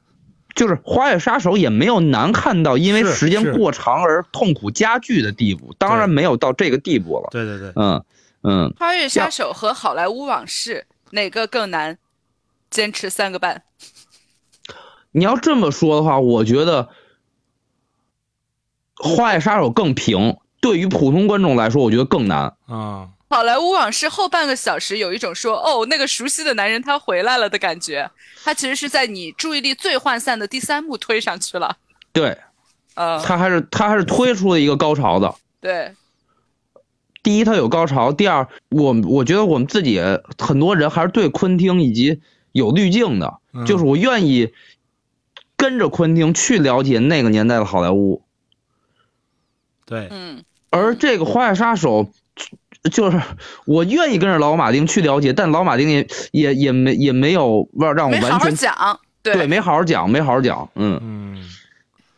就是《花月杀手》也没有难看到因为时间过长而痛苦加剧的地步，当然没有到这个地步了。对对对，嗯嗯，花月杀手和好莱坞往事哪个更难？坚持三个半。你要这么说的话，我觉得《花月杀手》更平，对于普通观众来说，我觉得更难。啊，好莱坞往事后半个小时有一种说哦那个熟悉的男人他回来了的感觉，他其实是在你注意力最涣散的第三幕推上去了。对呃，他还是他还是推出了一个高潮的。对，第一，他有高潮；第二，我我觉得我们自己很多人还是对昆汀以及有滤镜的，嗯就是我愿意跟着昆汀去了解那个年代的好莱坞。对，嗯，而这个《花月杀手》，就是我愿意跟着老马丁去了解，但老马丁也也也没也没有让让我没好好完全讲。对没好好讲，没好好讲，嗯，嗯。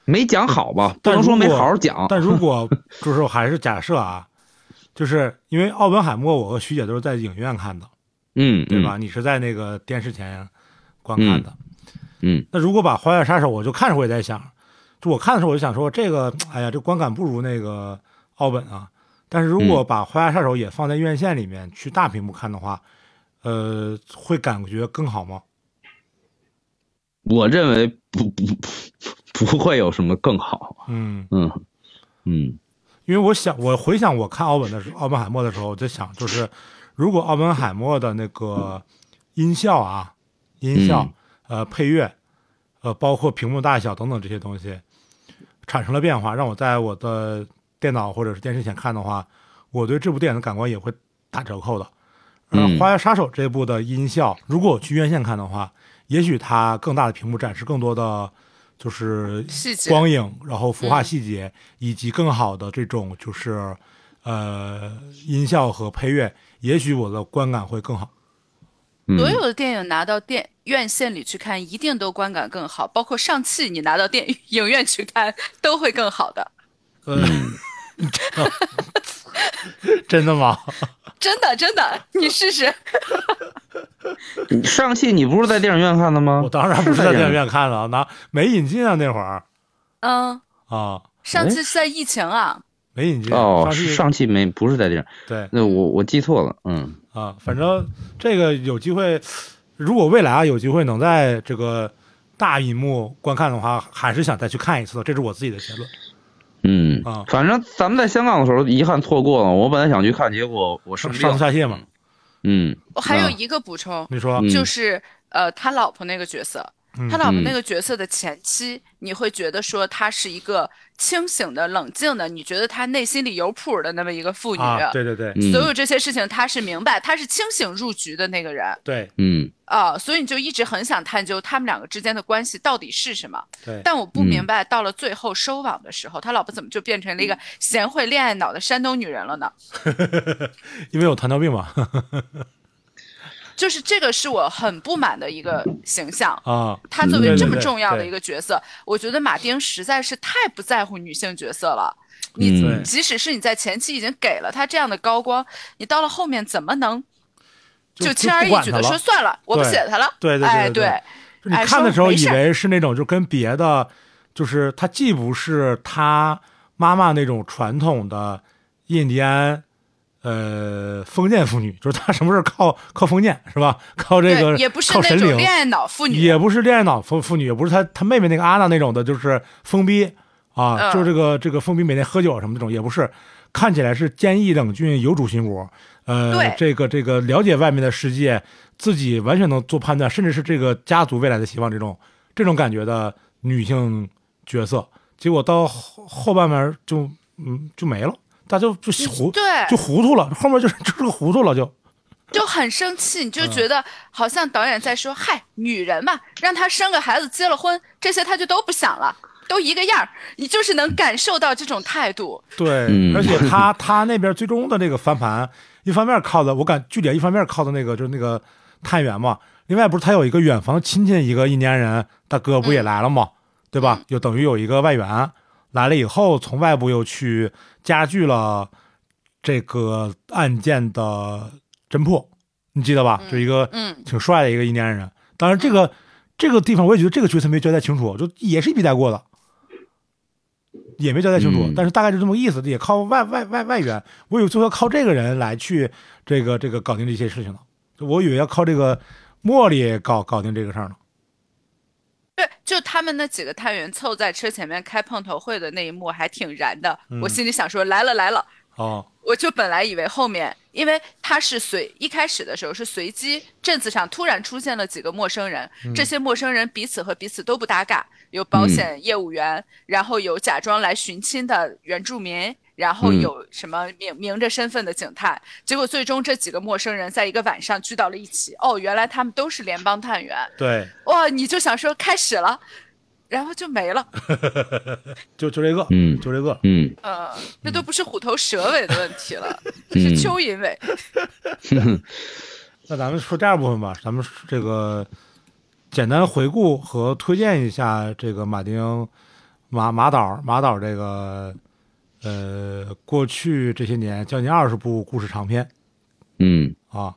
没讲好吧，不能说没好好讲。但如果 就是我还是假设啊，就是因为奥本海默，我和徐姐都是在影院看的，嗯，对吧？你是在那个电视前观看的。嗯？那如果把《花月杀手》，我就看着我也在想，就我看的时候我就想说，这个哎呀，这观感不如那个奥本啊。但是如果把《花月杀手》也放在院线里面去大屏幕看的话，呃，会感觉更好吗？嗯，我认为不不不不会有什么更好。嗯，嗯嗯因为我想，我回想我看奥本的时候，奥本海默的时候，我在想，就是如果奥本海默的那个音效啊、音效、呃配乐，呃，包括屏幕大小等等这些东西产生了变化，让我在我的电脑或者是电视前看的话，我对这部电影的感官也会打折扣的。呃，嗯《花月杀手》这部的音效，如果我去院线看的话，也许它更大的屏幕展示更多的就是光影，然后服化嗯细节，以及更好的这种就是呃音效和配乐，也许我的观感会更好。嗯。所有的电影拿到电院线里去看，一定都观感更好，包括上汽你拿到电影院去看都会更好的，嗯，真的吗？真的真的，你试试。上汽你不是在电影院看的吗？我当然不是在电影院看的，那没引进啊，那会儿。嗯，啊，上汽是在疫情啊，没引进。哦，上汽没不是在电影，对。那我我记错了，嗯啊，反正这个有机会，如果未来啊有机会能在这个大荧幕观看的话，还是想再去看一次的，这是我自己的结论。嗯啊反正咱们在香港的时候遗憾错过了，我本来想去看，结果我上上吐，下泻嘛，嗯，啊我还有一个补充，你说嗯就是呃，他老婆那个角色，嗯他老婆嗯那个角色的前妻，你会觉得说她是一个清醒的、冷静的，你觉得她内心里有谱的那么一个妇女。啊，对对对。嗯所有这些事情她是明白，她是清醒入局的那个人。对嗯。啊、所以你就一直很想探究他们两个之间的关系到底是什么。对，但我不明白，到了最后收网的时候，他老婆怎么就变成了一个贤惠恋爱脑的山东女人了呢？因为有糖尿病嘛，就是这个是我很不满的一个形象。啊，他作为这么重要的一个角色，我觉得马丁实在是太不在乎女性角色了。你即使是你在前期已经给了他这样的高光，你到了后面怎么能就轻而易举的说算了，我不写他了？对对对哎，对你哎看的时候以为是那种就跟别的，就是他既不是他妈妈那种传统的印第安，呃，封建妇女，就是她什么事儿靠靠封建是吧？靠这个，也不是靠神灵，那种恋爱脑妇女，也不是恋爱脑妇妇女，也不是她她妹妹那个阿娜那种的，就是疯逼啊，嗯就是这个这个疯逼每天喝酒什么这种，也不是，看起来是坚毅冷峻、有主心骨，呃，这个这个了解外面的世界，自己完全能做判断，甚至是这个家族未来的希望这种这种感觉的女性角色，结果到后后半面就嗯就没了，大家就就糊对，就糊涂了，后面就是就是个糊涂了就。就很生气，你就嗯觉得好像导演在说：“嗨，女人嘛，让她生个孩子、结了婚，这些她就都不想了，都一个样儿。”你就是能感受到这种态度。对，嗯而且 他他那边最终的这个翻盘，一方面靠的我感剧点一方面靠的那个就是那个探员嘛，另外不是他有一个远房亲戚一个印第安人大哥不也来了吗？对吧？就等于有一个外援来了以后，从外部又去加剧了这个案件的侦破，你记得吧？就一个嗯，挺帅的一个印第安人。当然，这个这个地方我也觉得这个角色没交代清楚，就也是一笔带过的，也没交代清楚。嗯但是大概就这么个意思，也靠外外外外援。我以为最后靠这个人来去这个这个搞定这些事情呢，我以为要靠这个茉莉搞搞定这个事儿呢。对，就他们那几个探员凑在车前面开碰头会的那一幕还挺燃的。我心里想说：“来了来了。”哦，我就本来以为后面，因为他是随一开始的时候是随机镇子上突然出现了几个陌生人，这些陌生人彼此和彼此都不搭嘎，有保险业务员，然后有假装来寻亲的原住民，然后嗯。有什么明明着身份的警探，结果最终这几个陌生人在一个晚上聚到了一起，哦，原来他们都是联邦探员，对，哇，你就想说开始了，然后就没了，就就这个，嗯就这个。嗯。呃，这都不是虎头蛇尾的问题了，这是蚯蚓尾。那咱们说第二部分吧，咱们这个简单回顾和推荐一下这个马丁马马导马导这个呃过去这些年将近二十部故事长片嗯，啊，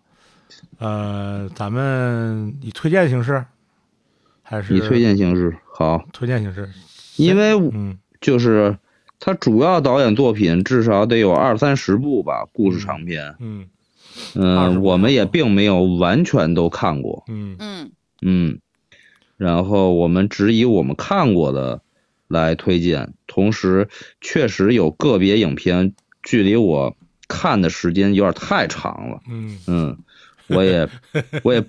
呃，咱们以推荐形式还是以推荐形式好，推荐形式？因为嗯就是他主要导演作品至少得有二三十部吧，故事长片。嗯嗯、20部我们也并没有完全都看过。嗯嗯嗯，然后我们只以我们看过的来推荐，同时确实有个别影片距离我看的时间有点太长了。嗯嗯，我也 我也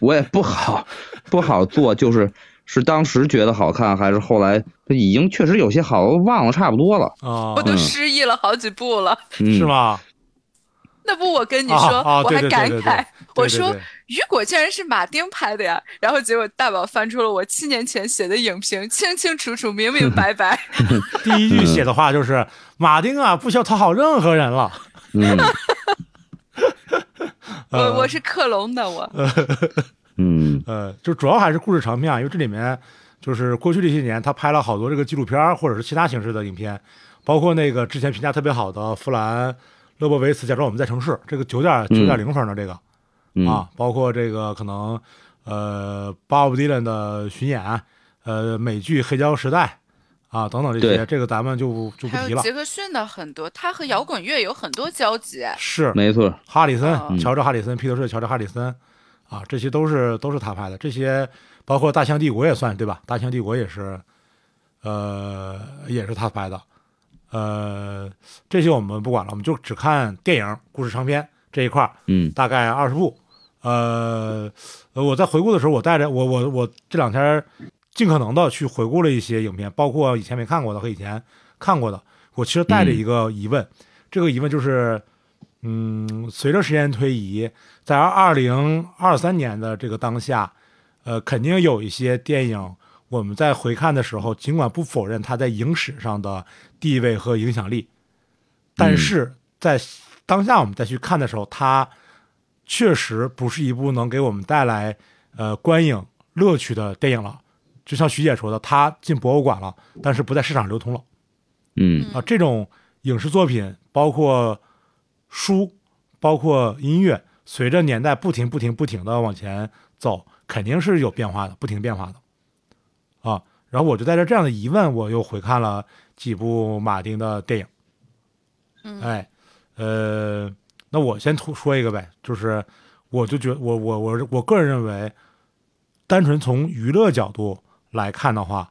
我也不好不好做，就是是当时觉得好看，还是后来已经确实有些好忘了差不多了？啊我，都嗯失忆了好几部了。嗯、是？吗？那不我跟你啊说，我还感对对对对慨，我说对对对雨果竟然是马丁拍的呀，然后结果大宝翻出了我七年前写的影评，清清楚楚、明明白白。第一句写的话就是马丁啊，不需要讨好任何人了。嗯 我呃我是克隆的，我 嗯呃，就主要还是故事长篇啊，因为这里面就是过去这些年他拍了好多这个纪录片儿或者是其他形式的影片，包括那个之前评价特别好的弗兰勒伯维茨《假装我们在城市》，这个九点九点零分的这个、嗯啊，包括这个可能呃，Bob Dylan 的巡演，呃美剧《黑胶时代》啊等等这些，这个咱们就就不提了。还有杰克逊的很多，他和摇滚乐有很多交集。是没错，哈里森，嗯乔治哈里森，披头士的乔治哈里森，啊，这些都是都是他拍的。这些包括《大象帝国》也算对吧？《大象帝国》也是，呃，也是他拍的。呃，这些我们不管了，我们就只看电影、故事长片这一块儿，嗯大概二十部。呃，呃我在回顾的时候，我带着我我我这两天尽可能的去回顾了一些影片，包括以前没看过的和以前看过的。我其实带着一个疑问，这个疑问就是，嗯，随着时间推移，在二零二三年的这个当下，呃，肯定有一些电影我们在回看的时候，尽管不否认它在影史上的地位和影响力，但是在当下我们再去看的时候，它确实不是一部能给我们带来呃观影乐趣的电影了。就像徐姐说的，它进博物馆了，但是不在市场流通了。嗯啊，这种影视作品，包括书，包括音乐，随着年代不停、不停、不停的往前走，肯定是有变化的，不停变化的。啊，然后我就带着这样的疑问，我又回看了几部马丁的电影。嗯哎，呃，那我先突说一个呗，就是我就觉我我我我个人认为，单纯从娱乐角度来看的话，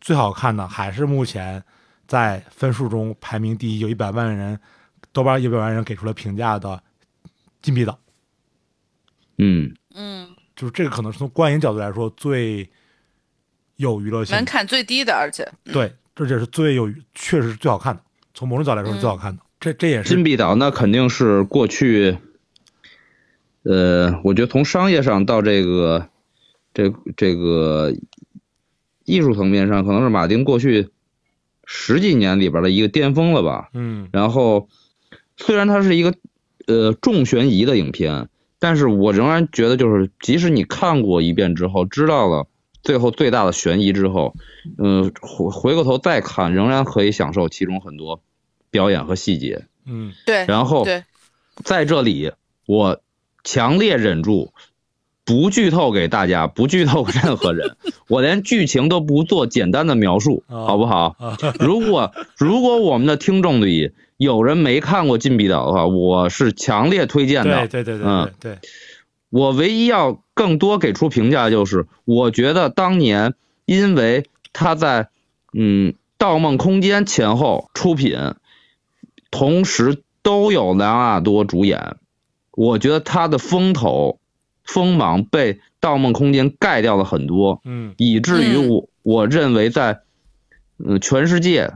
最好看的还是目前在分数中排名第一，有一百万人，豆瓣一百万人给出了评价的《禁闭岛》，嗯。嗯，就是这个可能是从观影角度来说最有娱乐性，门槛最低的，而且。对，这就是最有，确实是最好看的，从某种角度来说是最好看的。这这也是金币岛那肯定是过去，呃，我觉得从商业上到这个这这个艺术层面上，可能是马丁过去十几年里边的一个巅峰了吧。嗯然后，虽然它是一个呃重悬疑的影片，但是我仍然觉得，就是即使你看过一遍之后，知道了最后最大的悬疑之后，嗯、回回过头再看，仍然可以享受其中很多表演和细节。嗯对，然后对，在这里，我强烈忍住，不剧透给大家，不剧透任何人，我连剧情都不做简单的描述，哦好不好？啊如果如果我们的听众里有人没看过《禁闭岛》的话，我是强烈推荐的。对对对对嗯对对，我唯一要更多给出评价就是，我觉得当年因为他在嗯《盗梦空间》前后出品，同时都有莱昂纳多主演，我觉得他的风头锋芒被《盗梦空间》盖掉了很多。嗯以至于嗯我我认为在嗯全世界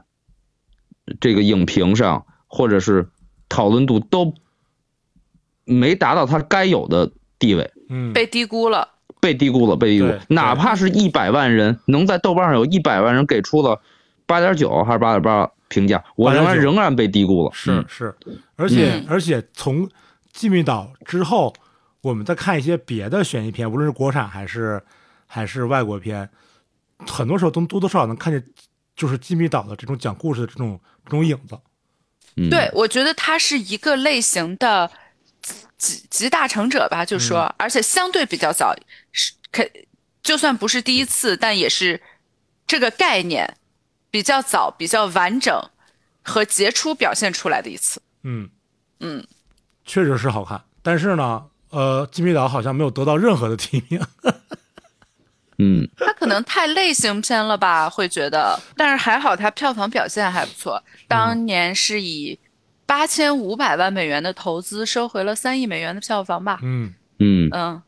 这个影评上或者是讨论度都没达到他该有的地位，嗯，被低估了。被低估了，被低估对。哪怕是一百万人能在豆瓣上有一百万人给出了八点九还是八点八评价，我仍然仍然被低估了。嗯。是。是，而且、嗯。而且从《禁闭岛》之后，我们再看一些别的悬疑片，无论是国产还是还是外国片，很多时候都多多少少能看见，就是《禁闭岛》的这种讲故事的这种这种影子。嗯，对，我觉得它是一个类型的集集大成者吧，就说，而且相对比较早，是可就算不是第一次，但也是这个概念比较早、比较完整和杰出表现出来的一次。嗯。嗯，确实是好看，但是呢，呃，《禁闭岛》好像没有得到任何的提名。嗯。它可能太类型片了吧，会觉得，但是还好他票房表现还不错，当年是以八千五百万美元的投资收回了三亿美元的票房吧。嗯，嗯。嗯。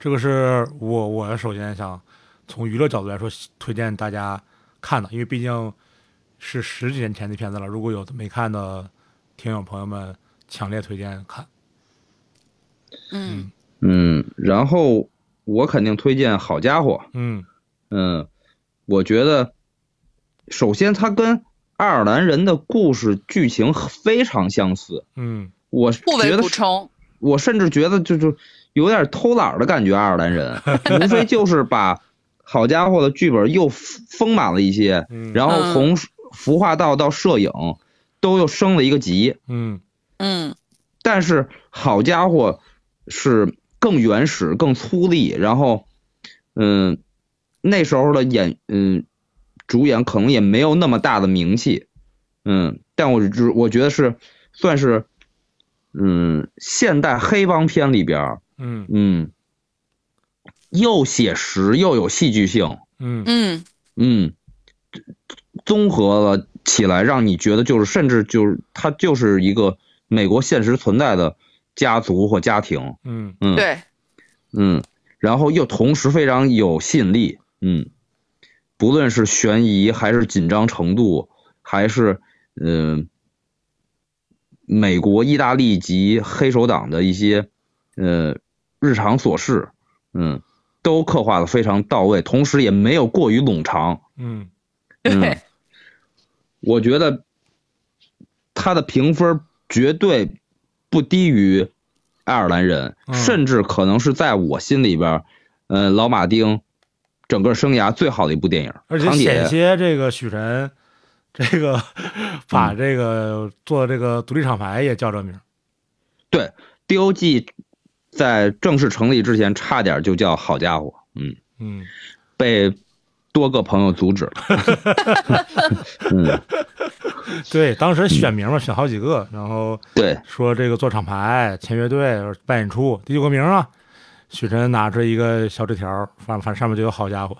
这个是我我首先想从娱乐角度来说，推荐大家看的，因为毕竟是十几年前的片子了。如果有没看的听友朋友们，强烈推荐看。嗯嗯，然后我肯定推荐《好家伙》。嗯嗯，我觉得首先它跟爱尔兰人的故事剧情非常相似，嗯我觉得是补充。我甚至觉得就是有点偷懒的感觉。爱尔兰人 无非就是把好家伙的剧本又丰满了一些，嗯然后从服化道到摄影都又升了一个级。嗯嗯但是好家伙是更原始、更粗粝，然后，嗯，那时候的演，嗯，主演可能也没有那么大的名气，嗯，但我只我觉得是算是，嗯，现代黑帮片里边儿，嗯嗯，又写实又有戏剧性，嗯。嗯。嗯，综合了起来，让你觉得就是，甚至就是它就是一个美国现实存在的家族或家庭，嗯。嗯，，对，嗯，然后又同时非常有吸引力，嗯，不论是悬疑还是紧张程度，还是嗯、美国、意大利及黑手党的一些呃日常琐事，嗯，都刻画的非常到位，同时也没有过于冗长。嗯对嗯，我觉得他的评分绝对不低于爱尔兰人，嗯甚至可能是在我心里边儿，呃，老马丁整个生涯最好的一部电影。而且险些这个许晨，这个把这个做这个独立厂牌也叫这名。对 DOG 在正式成立之前，差点就叫好家伙，嗯，嗯。被多个朋友阻止了。嗯，对，当时选名嘛，选好几个，然后对，说这个做厂牌、签乐队、办演出，第九个名啊，许晨拿着一个小纸条，反反正上面就有好家伙，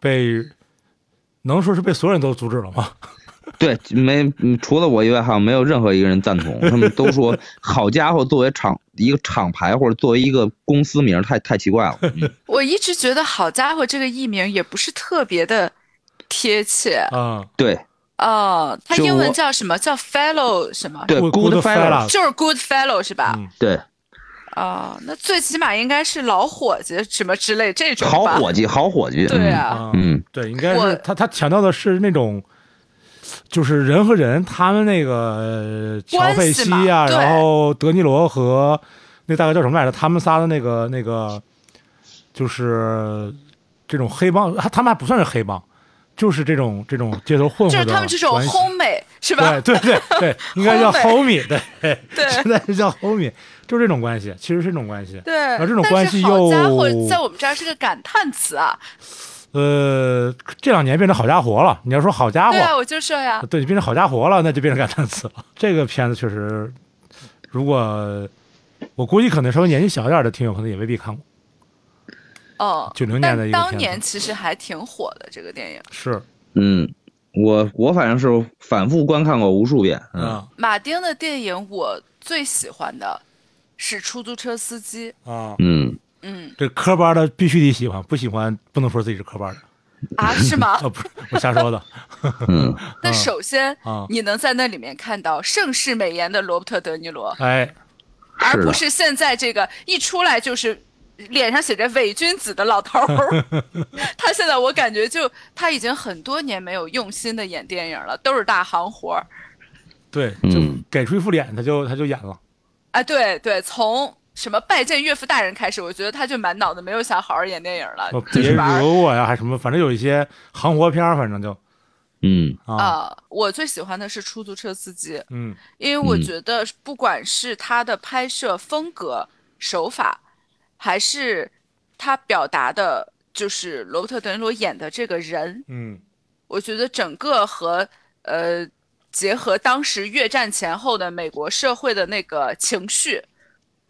被能说是被所有人都阻止了吗？对，没嗯除了我以外，好像没有任何一个人赞同。他们都说，好家伙，作为厂一个厂牌或者作为一个公司名，太太奇怪了。嗯 我一直觉得“好家伙”这个艺名也不是特别的贴切。啊、对哦，它英文叫什么？叫 fellow 什么？对 Good Fellow，Fellow 就是 good fellow 是吧？嗯对，哦，那最起码应该是老伙计什么之类这种好？伙计，好伙计。嗯，对啊，啊，嗯，对，应该我是他他强调的是那种。就是人和人，他们那个呃乔关佩西呀、系嘛对然后德尼罗和那大哥叫什么来着？他们仨的那个那个，就是这种黑帮，他他们还不算是黑帮，就是这种这种街头混混就是的他们这种 homie 是吧？对对对对，应该叫 Homie 对对 现在是叫 homie，就是这种关系，其实是这种关系。对，而这种关系又好家伙又，在我们这儿是个感叹词啊！呃，这两年变成好家伙了。你要说好家伙对，啊，我就说呀，对，变成好家伙了，那就变成感叹词了。这个片子确实，如果我估计可能稍微年纪小一点的听友可能也未必看过。哦，九零年的一个当年其实还挺火的这个电影。是嗯，我我反正是反复观看过无数遍。嗯，啊马丁的电影我最喜欢的是《出租车司机》。啊，嗯，嗯这科班的必须得喜欢，不喜欢不能说自己是科班的啊，是吗？啊，不是我瞎说的嗯，那首先啊。你能在那里面看到盛世美颜的罗伯特·德尼罗，哎，而不，是现在这个一出来就是脸上写着伪君子的老头儿。他现在我感觉就他已经很多年没有用心的演电影了，都是大行活儿。对，就嗯给出一副脸，他就他就演了。啊，对对，从什么拜见岳父大人开始，我觉得他就满脑子没有想好好演电影了，就是我呀，还什么，反正有一些行活片儿，反正就嗯，啊，啊。我最喜欢的是出租车司机，嗯。因为我嗯。觉得不管是他的拍摄风格手法，还是他表达的，就是罗伯特·德尼罗演的这个人，嗯。我觉得整个和呃结合当时越战前后的美国社会的那个情绪，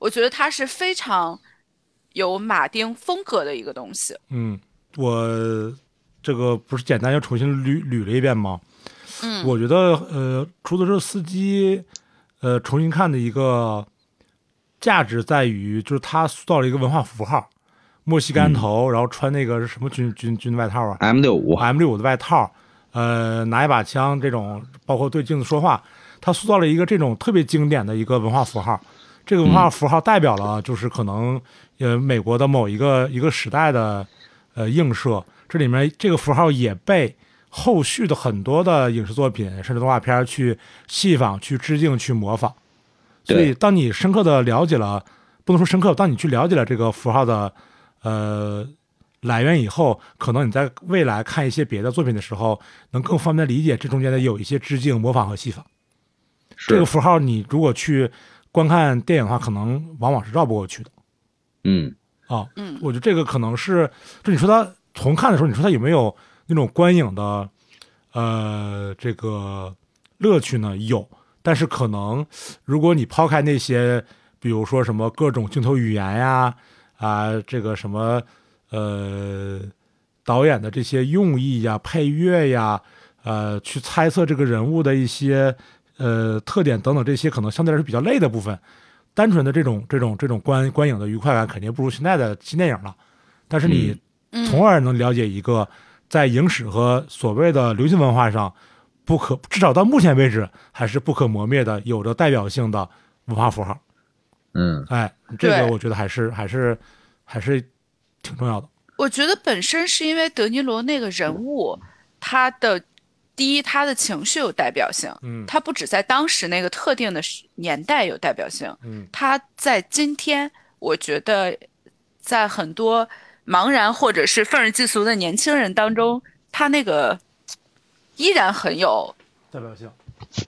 我觉得它是非常有马丁风格的一个东西。嗯，我这个不是简单又重新捋捋了一遍吗？嗯，我觉得呃，出租车司机呃重新看的一个价值在于，就是他塑造了一个文化符号。墨西干头，然后穿那个是什么军军军外套啊 M 六五，？M 六五的外套，呃，拿一把枪，这种包括对镜子说话，他塑造了一个这种特别经典的一个文化符号。这个文化符号代表了就是可能呃美国的某一个一个时代的呃映射。这里面这个符号也被后续的很多的影视作品甚至动画片去戏仿、去致敬、去模仿。所以，当你深刻的了解了，不能说深刻，当你去了解了这个符号的呃来源以后，可能你在未来看一些别的作品的时候，能更方便理解这中间的有一些致敬、模仿和戏仿。这个符号，你如果去观看电影的话，可能往往是绕不过去的嗯，啊。嗯我觉得这个可能是，就你说他重看的时候，你说他有没有那种观影的呃这个乐趣呢？有，但是可能如果你抛开那些，比如说什么各种镜头语言呀，啊，这个什么呃导演的这些用意呀、配乐呀，呃，去猜测这个人物的一些呃特点等等，这些可能相对来说比较累的部分。单纯的这种这种这种观观影的愉快感，肯定不如现在的新电影了。但是你嗯从而能了解一个在影史和所谓的流行文化上不可，至少到目前为止还是不可磨灭的，有着代表性的文化符号。嗯，哎，这个我觉得还是还是还是挺重要的。我觉得本身是因为德尼罗那个人物，他的第一，他的情绪有代表性，嗯他不只在当时那个特定的时年代有代表性，嗯他在今天，我觉得在很多茫然或者是愤世嫉俗的年轻人当中，他那个依然很有，代表性。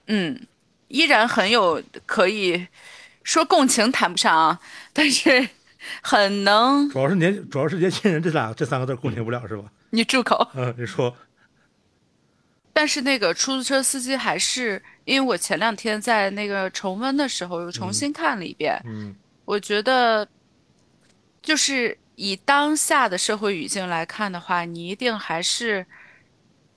嗯，依然很有可以说共情谈不上啊，但是很能，主要是年主要是年轻人这俩这三个字共情不了是吧？你住口。嗯，你说但是那个出租车司机还是，因为我前两天在那个重温的时候又重新看了一遍，嗯。我觉得，就是以当下的社会语境来看的话，你一定还是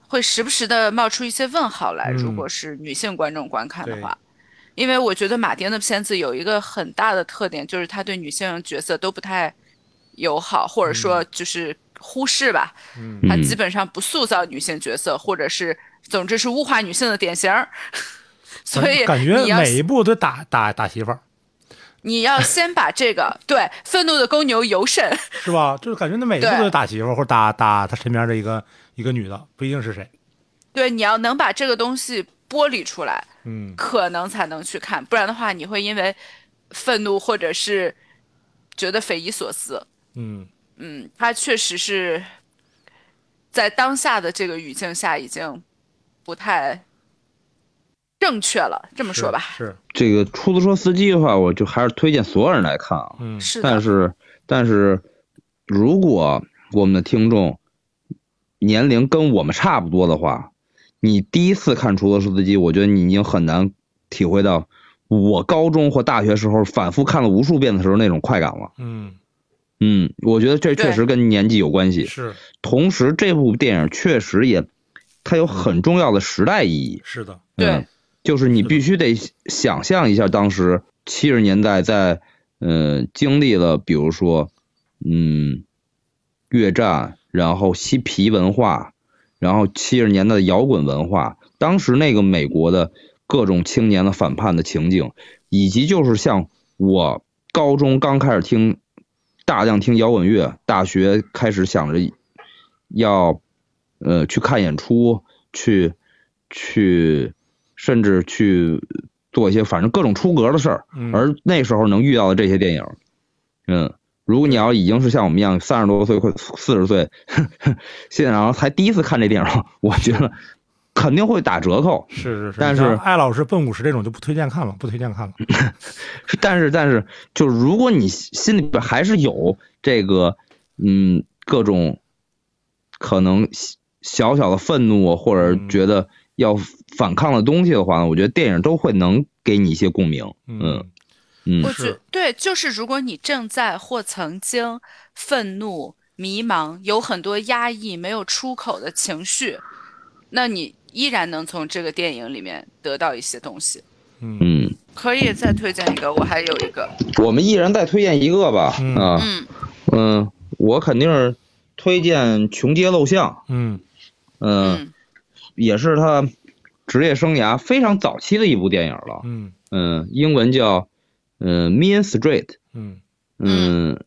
会时不时的冒出一些问号来。嗯如果是女性观众观看的话，因为我觉得马丁的片子有一个很大的特点，就是他对女性角色都不太友好，或者说就是忽视吧。嗯他基本上不塑造女性角色，或者是总之是物化女性的典型儿。所以感觉每一步都打打打媳妇儿你要先把这个 对愤怒的公牛尤甚，是吧？就是感觉那每一步都打媳妇儿或者打打他身边的一个一个女的，不一定是谁。对，你要能把这个东西剥离出来，嗯可能才能去看，不然的话，你会因为愤怒或者是觉得匪夷所思。嗯嗯，他确实是在当下的这个语境下已经不太正确了，这么说吧。是，这个出租车司机的话，我就还是推荐所有人来看啊。嗯是的，但是，但是，如果我们的听众年龄跟我们差不多的话，你第一次看出租车司机，我觉得你已经很难体会到我高中或大学时候反复看了无数遍的时候那种快感了。嗯嗯，我觉得这确实跟年纪有关系。是同时，这部电影确实也，它有很重要的时代意义。是的，对嗯，就是你必须得想象一下，当时七十年代在，呃，经历了比如说，嗯，越战，然后嬉皮文化，然后七十年代的摇滚文化，当时那个美国的各种青年的反叛的情景，以及就是像我高中刚开始听大量听摇滚乐，大学开始想着要呃去看演出，去去甚至去做一些反正各种出格的事儿，嗯。而那时候能遇到的这些电影，嗯，如果你要已经是像我们一样三十多岁或四十岁，现在然后才第一次看这电影，我觉得肯定会打折扣。是是是。但是艾老师奔五十这种就不推荐看了，不推荐看了。但 是但是，就如果你心里边还是有这个嗯各种可能小小的愤怒或者嗯觉得要反抗的东西的话呢，我觉得电影都会能给你一些共鸣。嗯嗯我是觉对，就是如果你正在或曾经愤怒、迷茫，有很多压抑、没有出口的情绪，那你依然能从这个电影里面得到一些东西。嗯。嗯，可以再推荐一个，我还有一个，我们一人再推荐一个吧。嗯。啊。嗯。嗯，我肯定是推荐《穷街陋巷》，嗯。嗯，嗯。也是他职业生涯非常早期的一部电影了，嗯。嗯，英文叫嗯《Mean Street》，嗯。嗯，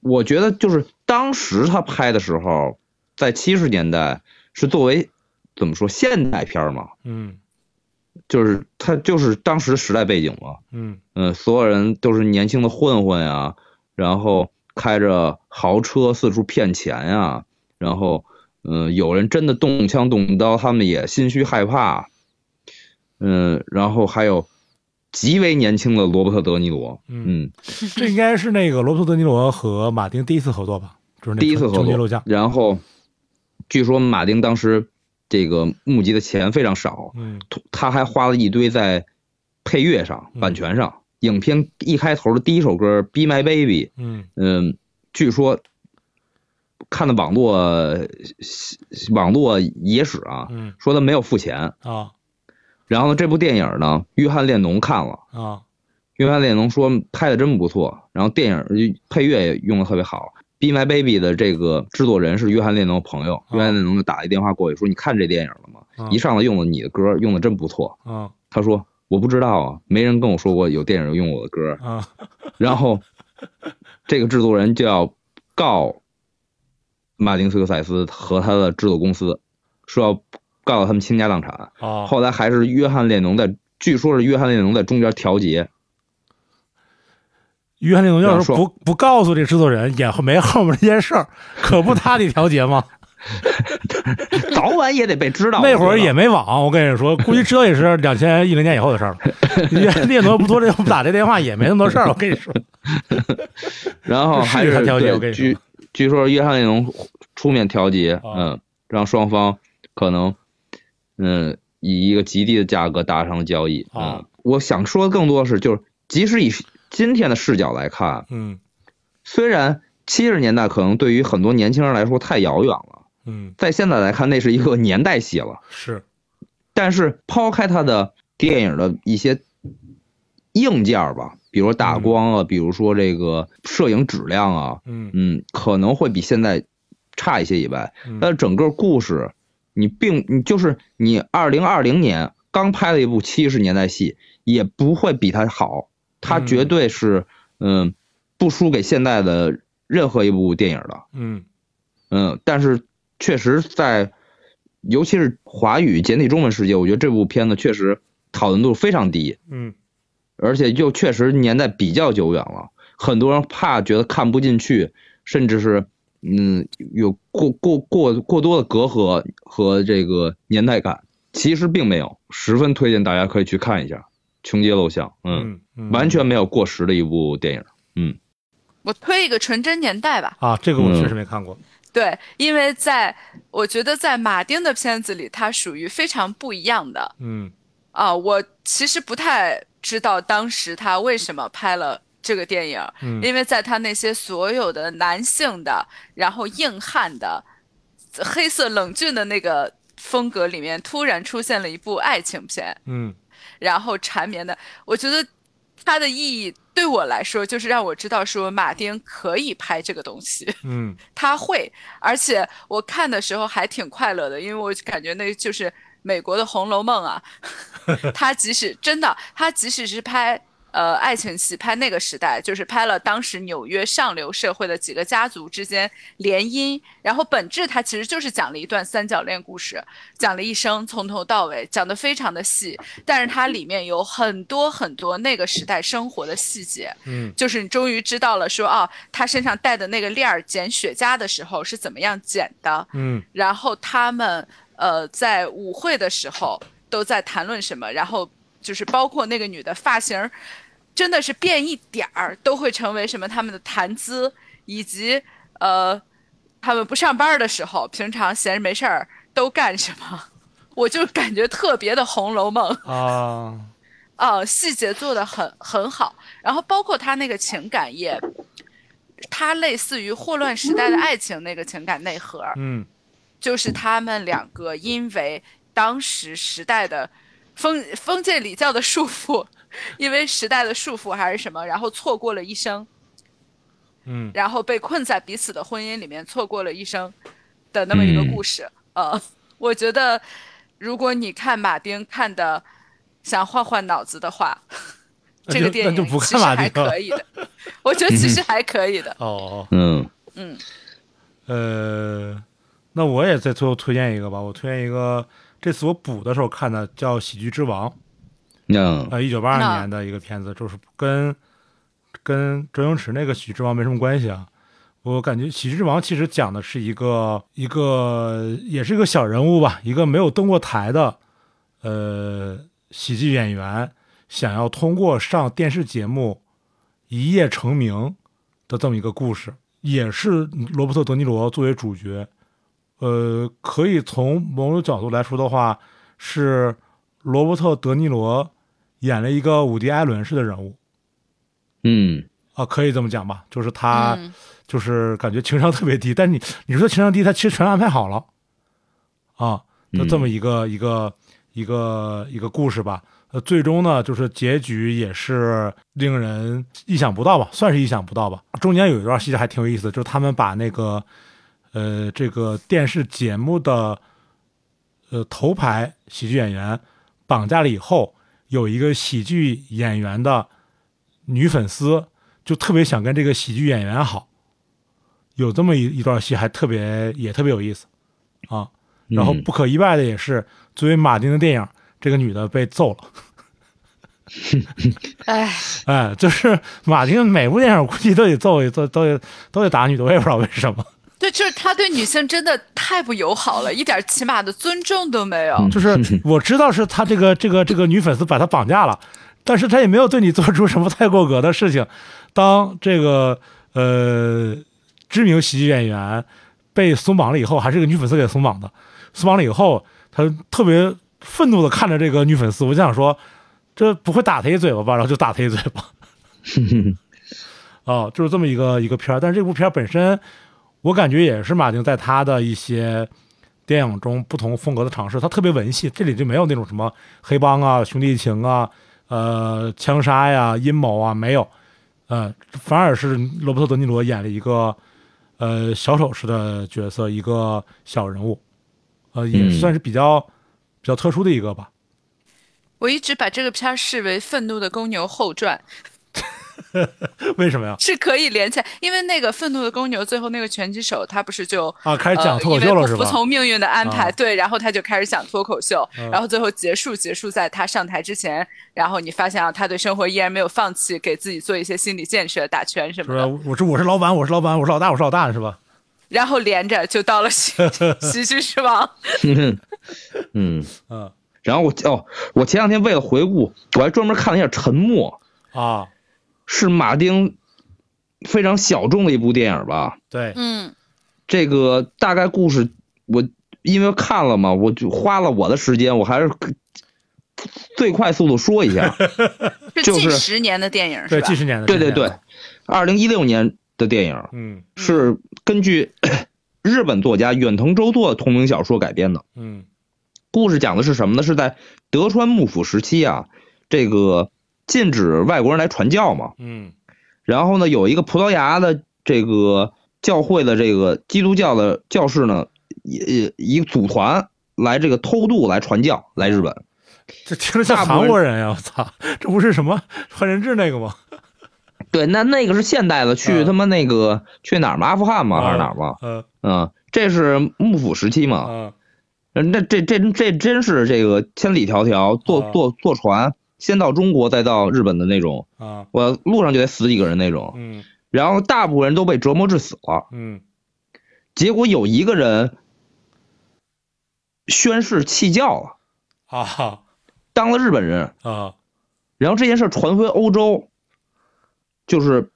我觉得就是当时他拍的时候，在七十年代是作为怎么说现代片儿嘛，嗯就是他就是当时时代背景嘛，嗯嗯，所有人都是年轻的混混呀，然后开着豪车四处骗钱呀，然后嗯，有人真的动枪动刀，他们也心虚害怕，嗯，然后还有极为年轻的罗伯特·德尼罗，嗯，嗯，这应该是那个罗伯特·德尼罗和马丁第一次合作吧？就是那第一次合作。然后据说马丁当时这个募集的钱非常少，嗯他还花了一堆在配乐上、嗯版权上。影片一开头的第一首歌《Be My Baby》，嗯嗯，据说看的网络网络野史啊，嗯说他没有付钱。啊然后呢，这部电影呢，约翰列侬看了，啊约翰列侬说拍的真不错，然后电影配乐也用的特别好。《Be My Baby》的这个制作人是约翰列侬的朋友，约翰列侬就打一电话过去说：“你看这电影了吗？嗯一上来用了你的歌，用的真不错。啊”他说：“我不知道啊，没人跟我说过有电影用我的歌。”啊然后这个制作人就要告马丁·斯科塞斯和他的制作公司，说要告他们倾家荡产。啊！后来还是约翰列侬在，据说是约翰列侬在中间调节。约翰列侬要是不不告诉这制作人，也没后面这件事儿，可不他得调节吗？早晚也得被知道。那会儿也没网，我跟你说，估计知道也是两千一零年以后的事儿了。约翰列侬不多这不打这电话，也没那么多事儿。我跟你说，然后还是调节对我跟你说据据说约翰列侬出面调节，啊嗯，让双方可能嗯以一个极低的价格达成了交易。啊嗯，我想说的更多的是，就是即使以今天的视角来看，嗯。虽然七十年代可能对于很多年轻人来说太遥远了，嗯，在现在来看那是一个年代戏了。是，但是抛开它的电影的一些硬件儿吧，比如打光啊，比如说这个摄影质量啊，嗯。嗯，可能会比现在差一些以外，嗯。但是整个故事，你并你就是你二零二零年刚拍了一部七十年代戏，也不会比它好，它嗯。绝对是嗯不输给现在的任何一部电影的。嗯。嗯，但是确实在，尤其是华语简体中文世界，我觉得这部片子确实讨论度非常低，嗯。而且又确实年代比较久远了，很多人怕觉得看不进去，甚至是嗯有过过过过多的隔阂和这个年代感，其实并没有，十分推荐大家可以去看一下《穷街陋巷》，嗯，完全没有过时的一部电影。嗯我推一个纯真年代吧。啊，这个我嗯确实没看过。对，因为在我觉得在马丁的片子里，它属于非常不一样的嗯啊。我其实不太知道当时他为什么拍了这个电影，嗯因为在他那些所有的男性的，然后硬汉的、黑色冷峻的那个风格里面，突然出现了一部爱情片，嗯然后缠绵的，我觉得它的意义对我来说，就是让我知道说马丁可以拍这个东西。嗯 他会，而且我看的时候还挺快乐的，因为我感觉那就是美国的《红楼梦》啊。他即使真的，他即使是拍呃爱情戏，拍那个时代，就是拍了当时纽约上流社会的几个家族之间联姻，然后本质它其实就是讲了一段三角恋故事，讲了一生从头到尾，讲的非常的细，但是它里面有很多很多那个时代生活的细节。嗯就是你终于知道了说，哦，他身上带的那个链儿捡雪茄的时候是怎么样捡的，嗯然后他们呃在舞会的时候都在谈论什么，然后就是包括那个女的发型儿，真的是变一点儿都会成为什么他们的谈资，以及呃他们不上班的时候，平常闲着没事儿都干什么，我就感觉特别的《红楼梦》。啊。啊，细节做的很很好，然后包括他那个情感也，他类似于霍乱时代的爱情那个情感内核，嗯。就是他们两个因为当时时代的封封建礼教的束缚，因为时代的束缚还是什么，然后错过了一生。嗯然后被困在彼此的婚姻里面，错过了一生的那么一个故事。呃，我觉得如果你看马丁看的想换换脑子的话，这个电影那就不其实还看马丁可以的。我觉得其实还可以的。哦，嗯嗯，呃，那我也再最后推荐一个吧，我推荐一个，这次我补的时候看的，叫《喜剧之王》，嗯呃，一九八二那年的一个片子，就是跟跟周星驰那个《喜剧之王》没什么关系啊。我感觉《喜剧之王》其实讲的是一个一个也是一个小人物吧，一个没有登过台的呃喜剧演员，想要通过上电视节目一夜成名的这么一个故事，也是罗伯特·德尼罗作为主角。呃，可以从某种角度来说的话，是罗伯特·德尼罗演了一个伍迪·艾伦式的人物嗯啊，可以这么讲吧？就是他，嗯就是感觉情商特别低，但是你你说他情商低，他其实全安排好了啊，就这么一个、一个一个一个故事吧。呃，最终呢，就是结局也是令人意想不到吧，算是意想不到吧。中间有一段戏还挺有意思，就是他们把那个呃这个电视节目的呃头牌喜剧演员绑架了以后，有一个喜剧演员的女粉丝就特别想跟这个喜剧演员好，有这么一一段戏还特别也特别有意思啊。然后嗯不可意外的也是，作为马丁的电影，这个女的被揍了。哎，哎，就是马丁每部电影估计都得揍一揍，都得都得打女的，我也不知道为什么。对，就是他对女性真的太不友好了，一点起码的尊重都没有。就是我知道是他这个这个这个女粉丝把他绑架了，但是他也没有对你做出什么太过格的事情。当这个呃知名喜剧演员被松绑了以后，还是个女粉丝给松绑的，松绑了以后，他特别愤怒的看着这个女粉丝，我就想说，这不会打他一嘴巴吧？然后就打他一嘴巴。哦，就是这么一个一个片儿，但是这部片儿本身，我感觉也是马丁在他的一些电影中不同风格的尝试，他特别文戏，这里就没有那种什么黑帮啊、兄弟情啊、呃枪杀呀、阴谋啊，没有，呃，反而是罗伯特·德尼罗演了一个呃小丑式的角色，一个小人物，呃，也嗯。算是比较、比较特殊的一个吧。我一直把这个片儿视为《愤怒的公牛》后传，为什么呀？是可以连起来，因为那个愤怒的公牛最后那个拳击手他不是就啊，开始讲呃脱口秀了、是吧？不服从命运的安排，啊对，然后他就开始讲脱口秀，嗯然后最后结束结束在他上台之前，然后你发现啊，他对生活依然没有放弃，给自己做一些心理建设，打拳什是吧么的，？我是我是老板，我是老板，我是老大，我是老大，是吧？然后连着就到了喜 喜剧之王，嗯，嗯然后我哦，我前两天为了回顾，我还专门看了一下《沉默》，啊，是马丁非常小众的一部电影吧？对，嗯这个大概故事我因为看了嘛，我就花了我的时间，我还是最快速度说一下。是就是近十年的电影对，是吧几？十年的，对对对二零一六年的电影嗯是根据 日本作家远藤周作的同名小说改编的。嗯故事讲的是什么呢？是在德川幕府时期啊，这个禁止外国人来传教嘛。嗯然后呢，有一个葡萄牙的这个教会的这个基督教的教士呢，也一个组团来这个偷渡来传教来日本。这听着像韩国人呀！我 操，这不是什么换人质那个吗？对，那那个是现代的，去嗯他妈那个去哪儿嘛？阿富汗嘛，还是哪儿嘛？嗯嗯，这是幕府时期嘛。嗯嗯，那这这这真是这个千里迢迢坐啊坐坐船，先到中国，再到日本的那种，啊我路上就得死几个人那种。嗯然后大部分人都被折磨致死了，嗯结果有一个人宣誓弃教了，啊当了日本人。啊然后这件事传回欧洲，就是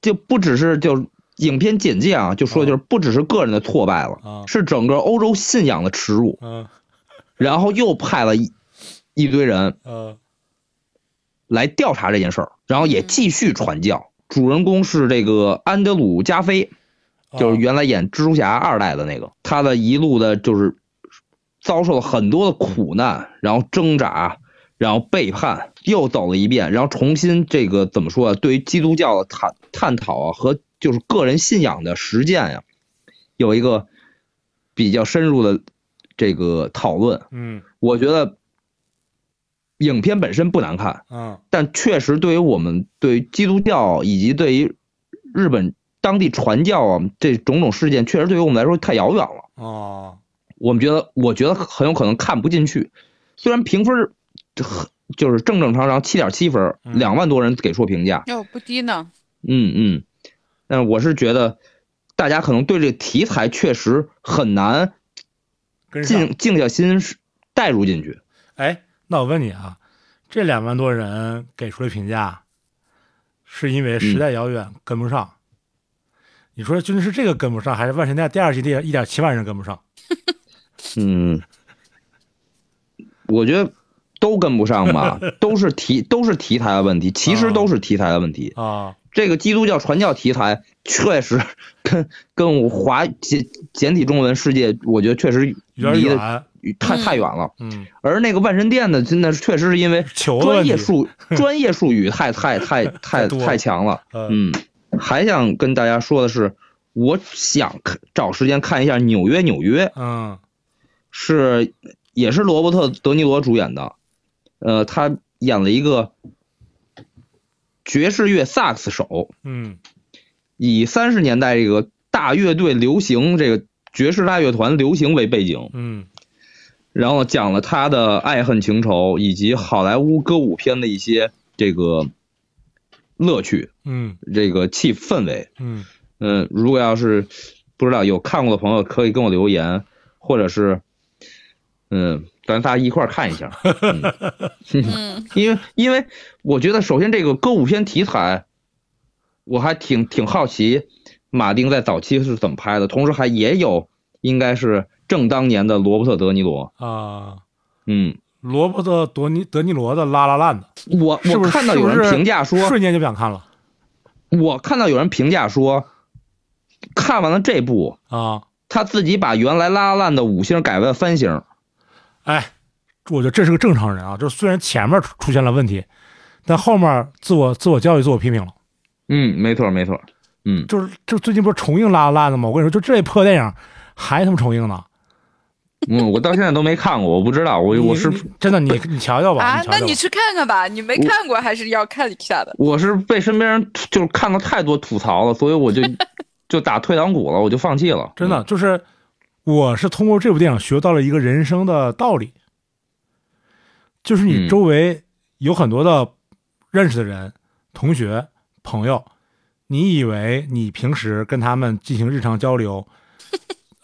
就不只是就影片简介啊，就说就是不只是个人的挫败了，啊是整个欧洲信仰的耻辱。嗯然后又派了一一堆人呃来调查这件事儿，然后也嗯继续传教。主人公是这个安德鲁加菲，就是原来演蜘蛛侠二代的那个，他的一路的就是遭受了很多的苦难，然后挣扎，然后背叛，又走了一遍，然后重新这个怎么说啊？对于基督教的探探讨啊和就是个人信仰的实践呀，有一个比较深入的这个讨论。嗯我觉得影片本身不难看，嗯但确实对于我们对于基督教以及对于日本当地传教啊这种种事件，确实对于我们来说太遥远了。哦我们觉得，我觉得很有可能看不进去。虽然评分很就是正正常常七点七分两万多人给出评价，哟不低呢。嗯嗯，但是我是觉得大家可能对这个题材确实很难。静静下心是带入进去。哎，那我问你啊，这两万多人给出的评价，是因为时代遥远跟不上？你说究竟是这个跟不上，还是万神殿第二季第一点七万人跟不上？嗯，我觉得都跟不上吧，都是题都是题材的问题，其实都是题材的问题。啊，这个基督教传教题材确实跟跟我华简简体中文世界，我觉得确实有点离得远。太嗯太远了。嗯，而那个万神殿呢，真的是确实是因为专业术 专业术语太 太太太太强了。嗯嗯，还想跟大家说的是，我想看找时间看一下《纽约纽约》，嗯是也是罗伯特·德尼罗主演的，呃，他演了一个爵士乐萨克斯手，嗯以三十年代这个大乐队流行这个爵士大乐团流行为背景，嗯然后讲了他的爱恨情仇以及好莱坞歌舞片的一些这个乐趣，嗯这个气氛围。嗯嗯，如果要是不知道有看过的朋友，可以跟我留言，或者是嗯，咱仨一块儿看一下。嗯 因为因为我觉得，首先这个歌舞片题材，我还挺挺好奇，马丁在早期是怎么拍的，同时还也有应该是正当年的罗伯特·德尼罗。啊，嗯，罗伯特·德尼德尼罗的《拉拉烂》的，我我看到有人评价说，瞬间就不想看了我看到有人评价说，看完了这部，啊！他自己把原来拉拉烂的五星改为了三星。哎，我觉得这是个正常人啊，就是虽然前面出出现了问题，但后面自我自我教育、自我批评了。嗯，没错没错。嗯，就是就最近不是重映《拉拉烂》的吗？我跟你说，就这破电影还他妈重映呢。嗯，我到现在都没看过，我不知道，我我是真的你你瞧瞧吧，啊，瞧瞧吧那你去看看吧，你没看过还是要看一下的。我是被身边人就是看到太多吐槽了，所以我就 就打退堂鼓了，我就放弃了。真的就是，我是通过这部电影学到了一个人生的道理，就是你嗯周围有很多的认识的人、同学、朋友，你以为你平时跟他们进行日常交流，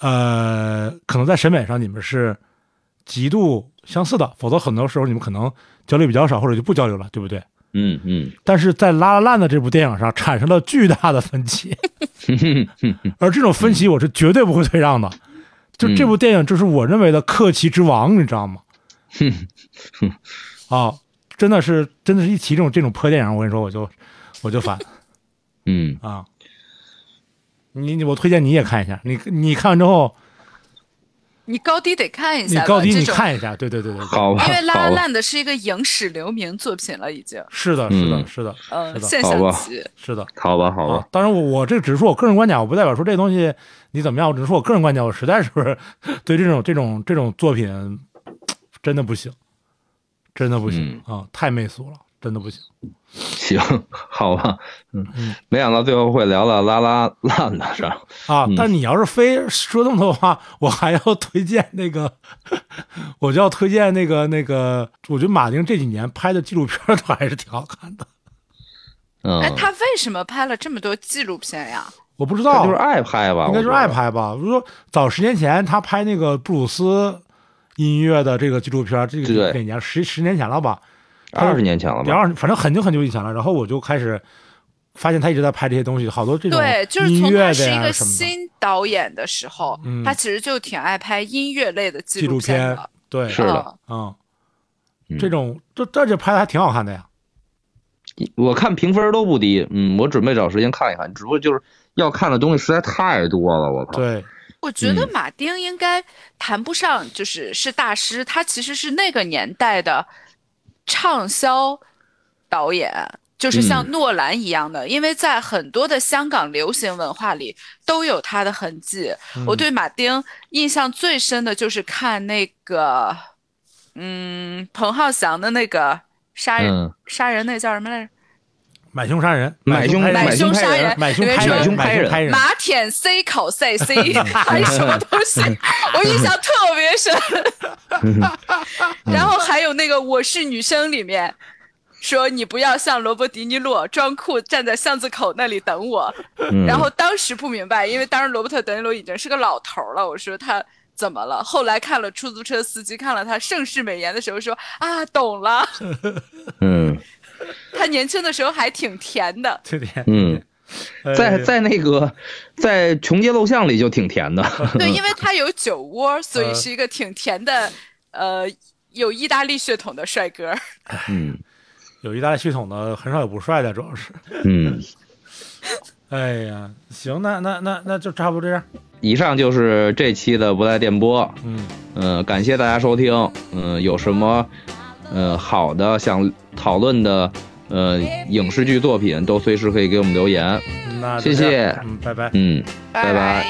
呃，可能在审美上你们是极度相似的，否则很多时候你们可能交流比较少，或者就不交流了，对不对？嗯嗯但是在《拉拉烂》的这部电影上产生了巨大的分歧，嗯 而这种分歧我是绝对不会退让的。就这部电影，就是我认为的克奇之王，你知道吗？啊，真的是，真的是一提这种这种破电影，我跟你说，我就我就烦嗯，啊。你你我推荐你也看一下，你你看完之后，你高低得看一下，你高低你看一下，对对对对对，好吧，因为《拉，拉烂》的是一个影史留名作品了，已经，是的，是的，嗯是的，嗯，是的现象级。是的。好吧，好啊吧，，当然我我这只是说我个人观点，我不代表说这东西你怎么样，我只是说我个人观点，我实在是对这种这种这种作品真的不行，真的不行、啊，太媚俗了，真的不行。行，好吧，嗯嗯，没想到最后会聊到拉拉烂的事儿。啊嗯！但你要是非说这么多话，我还要推荐那个，我就要推荐那个那个，我觉得马丁这几年拍的纪录片儿都还是挺好看的。嗯，哎，他为什么拍了这么多纪录片呀？我不知道，就是爱拍吧，应该就是爱。拍吧。比如说早十年前他拍那个布鲁斯音乐的这个纪录片，这个对哪年？十十年前了吧？二十年前了吧？第二，反正很久很久以前了。然后我就开始发现他一直在拍这些东西，好多这种对，就是从音乐的他是一个新导演的时候，嗯他其实就挺爱拍音乐类的纪纪录片片。。对，是的嗯这种这这就拍的还挺好看的呀。我看评分都不低，嗯，我准备找时间看一看，只不过就是要看的东西实在太多了，我靠。对，我觉得嗯马丁应该谈不上就是是大师，他其实是那个年代的畅销导演，就是像诺兰一样的，因为在很多的香港流行文化里都有他的痕迹。我对马丁印象最深的就是看那个，嗯，彭浩翔的那个杀人、嗯杀人那叫什么来着？买凶杀人，买凶杀人，买凶拍里面说人，买凶拍人拍人，马舔 C 口 C C 还是什么东西，我印象特别深。然后还有那个《我是女生》里面说你不要像罗伯迪尼洛装酷站在巷子口那里等我。嗯然后当时不明白，因为当时罗伯特·德尼罗已经是个老头了，我说他。怎么了？后来看了出租车司机，看了他盛世美颜的时候说啊，懂了。嗯 他年轻的时候还挺甜的。挺甜，嗯，呃在在那个在穷街陋巷里就挺甜的。对，因为他有酒窝，所以呃是一个挺甜的，呃，有意大利血统的帅哥。嗯有意大利血统的很少有不帅的，主要是。嗯，哎呀，行，那那那那就差不多这样。以上就是这期的不带电波。嗯，嗯、感谢大家收听。嗯、有什么呃好的想讨论的呃影视剧作品，都随时可以给我们留言。谢谢。嗯，拜拜。嗯，拜拜。拜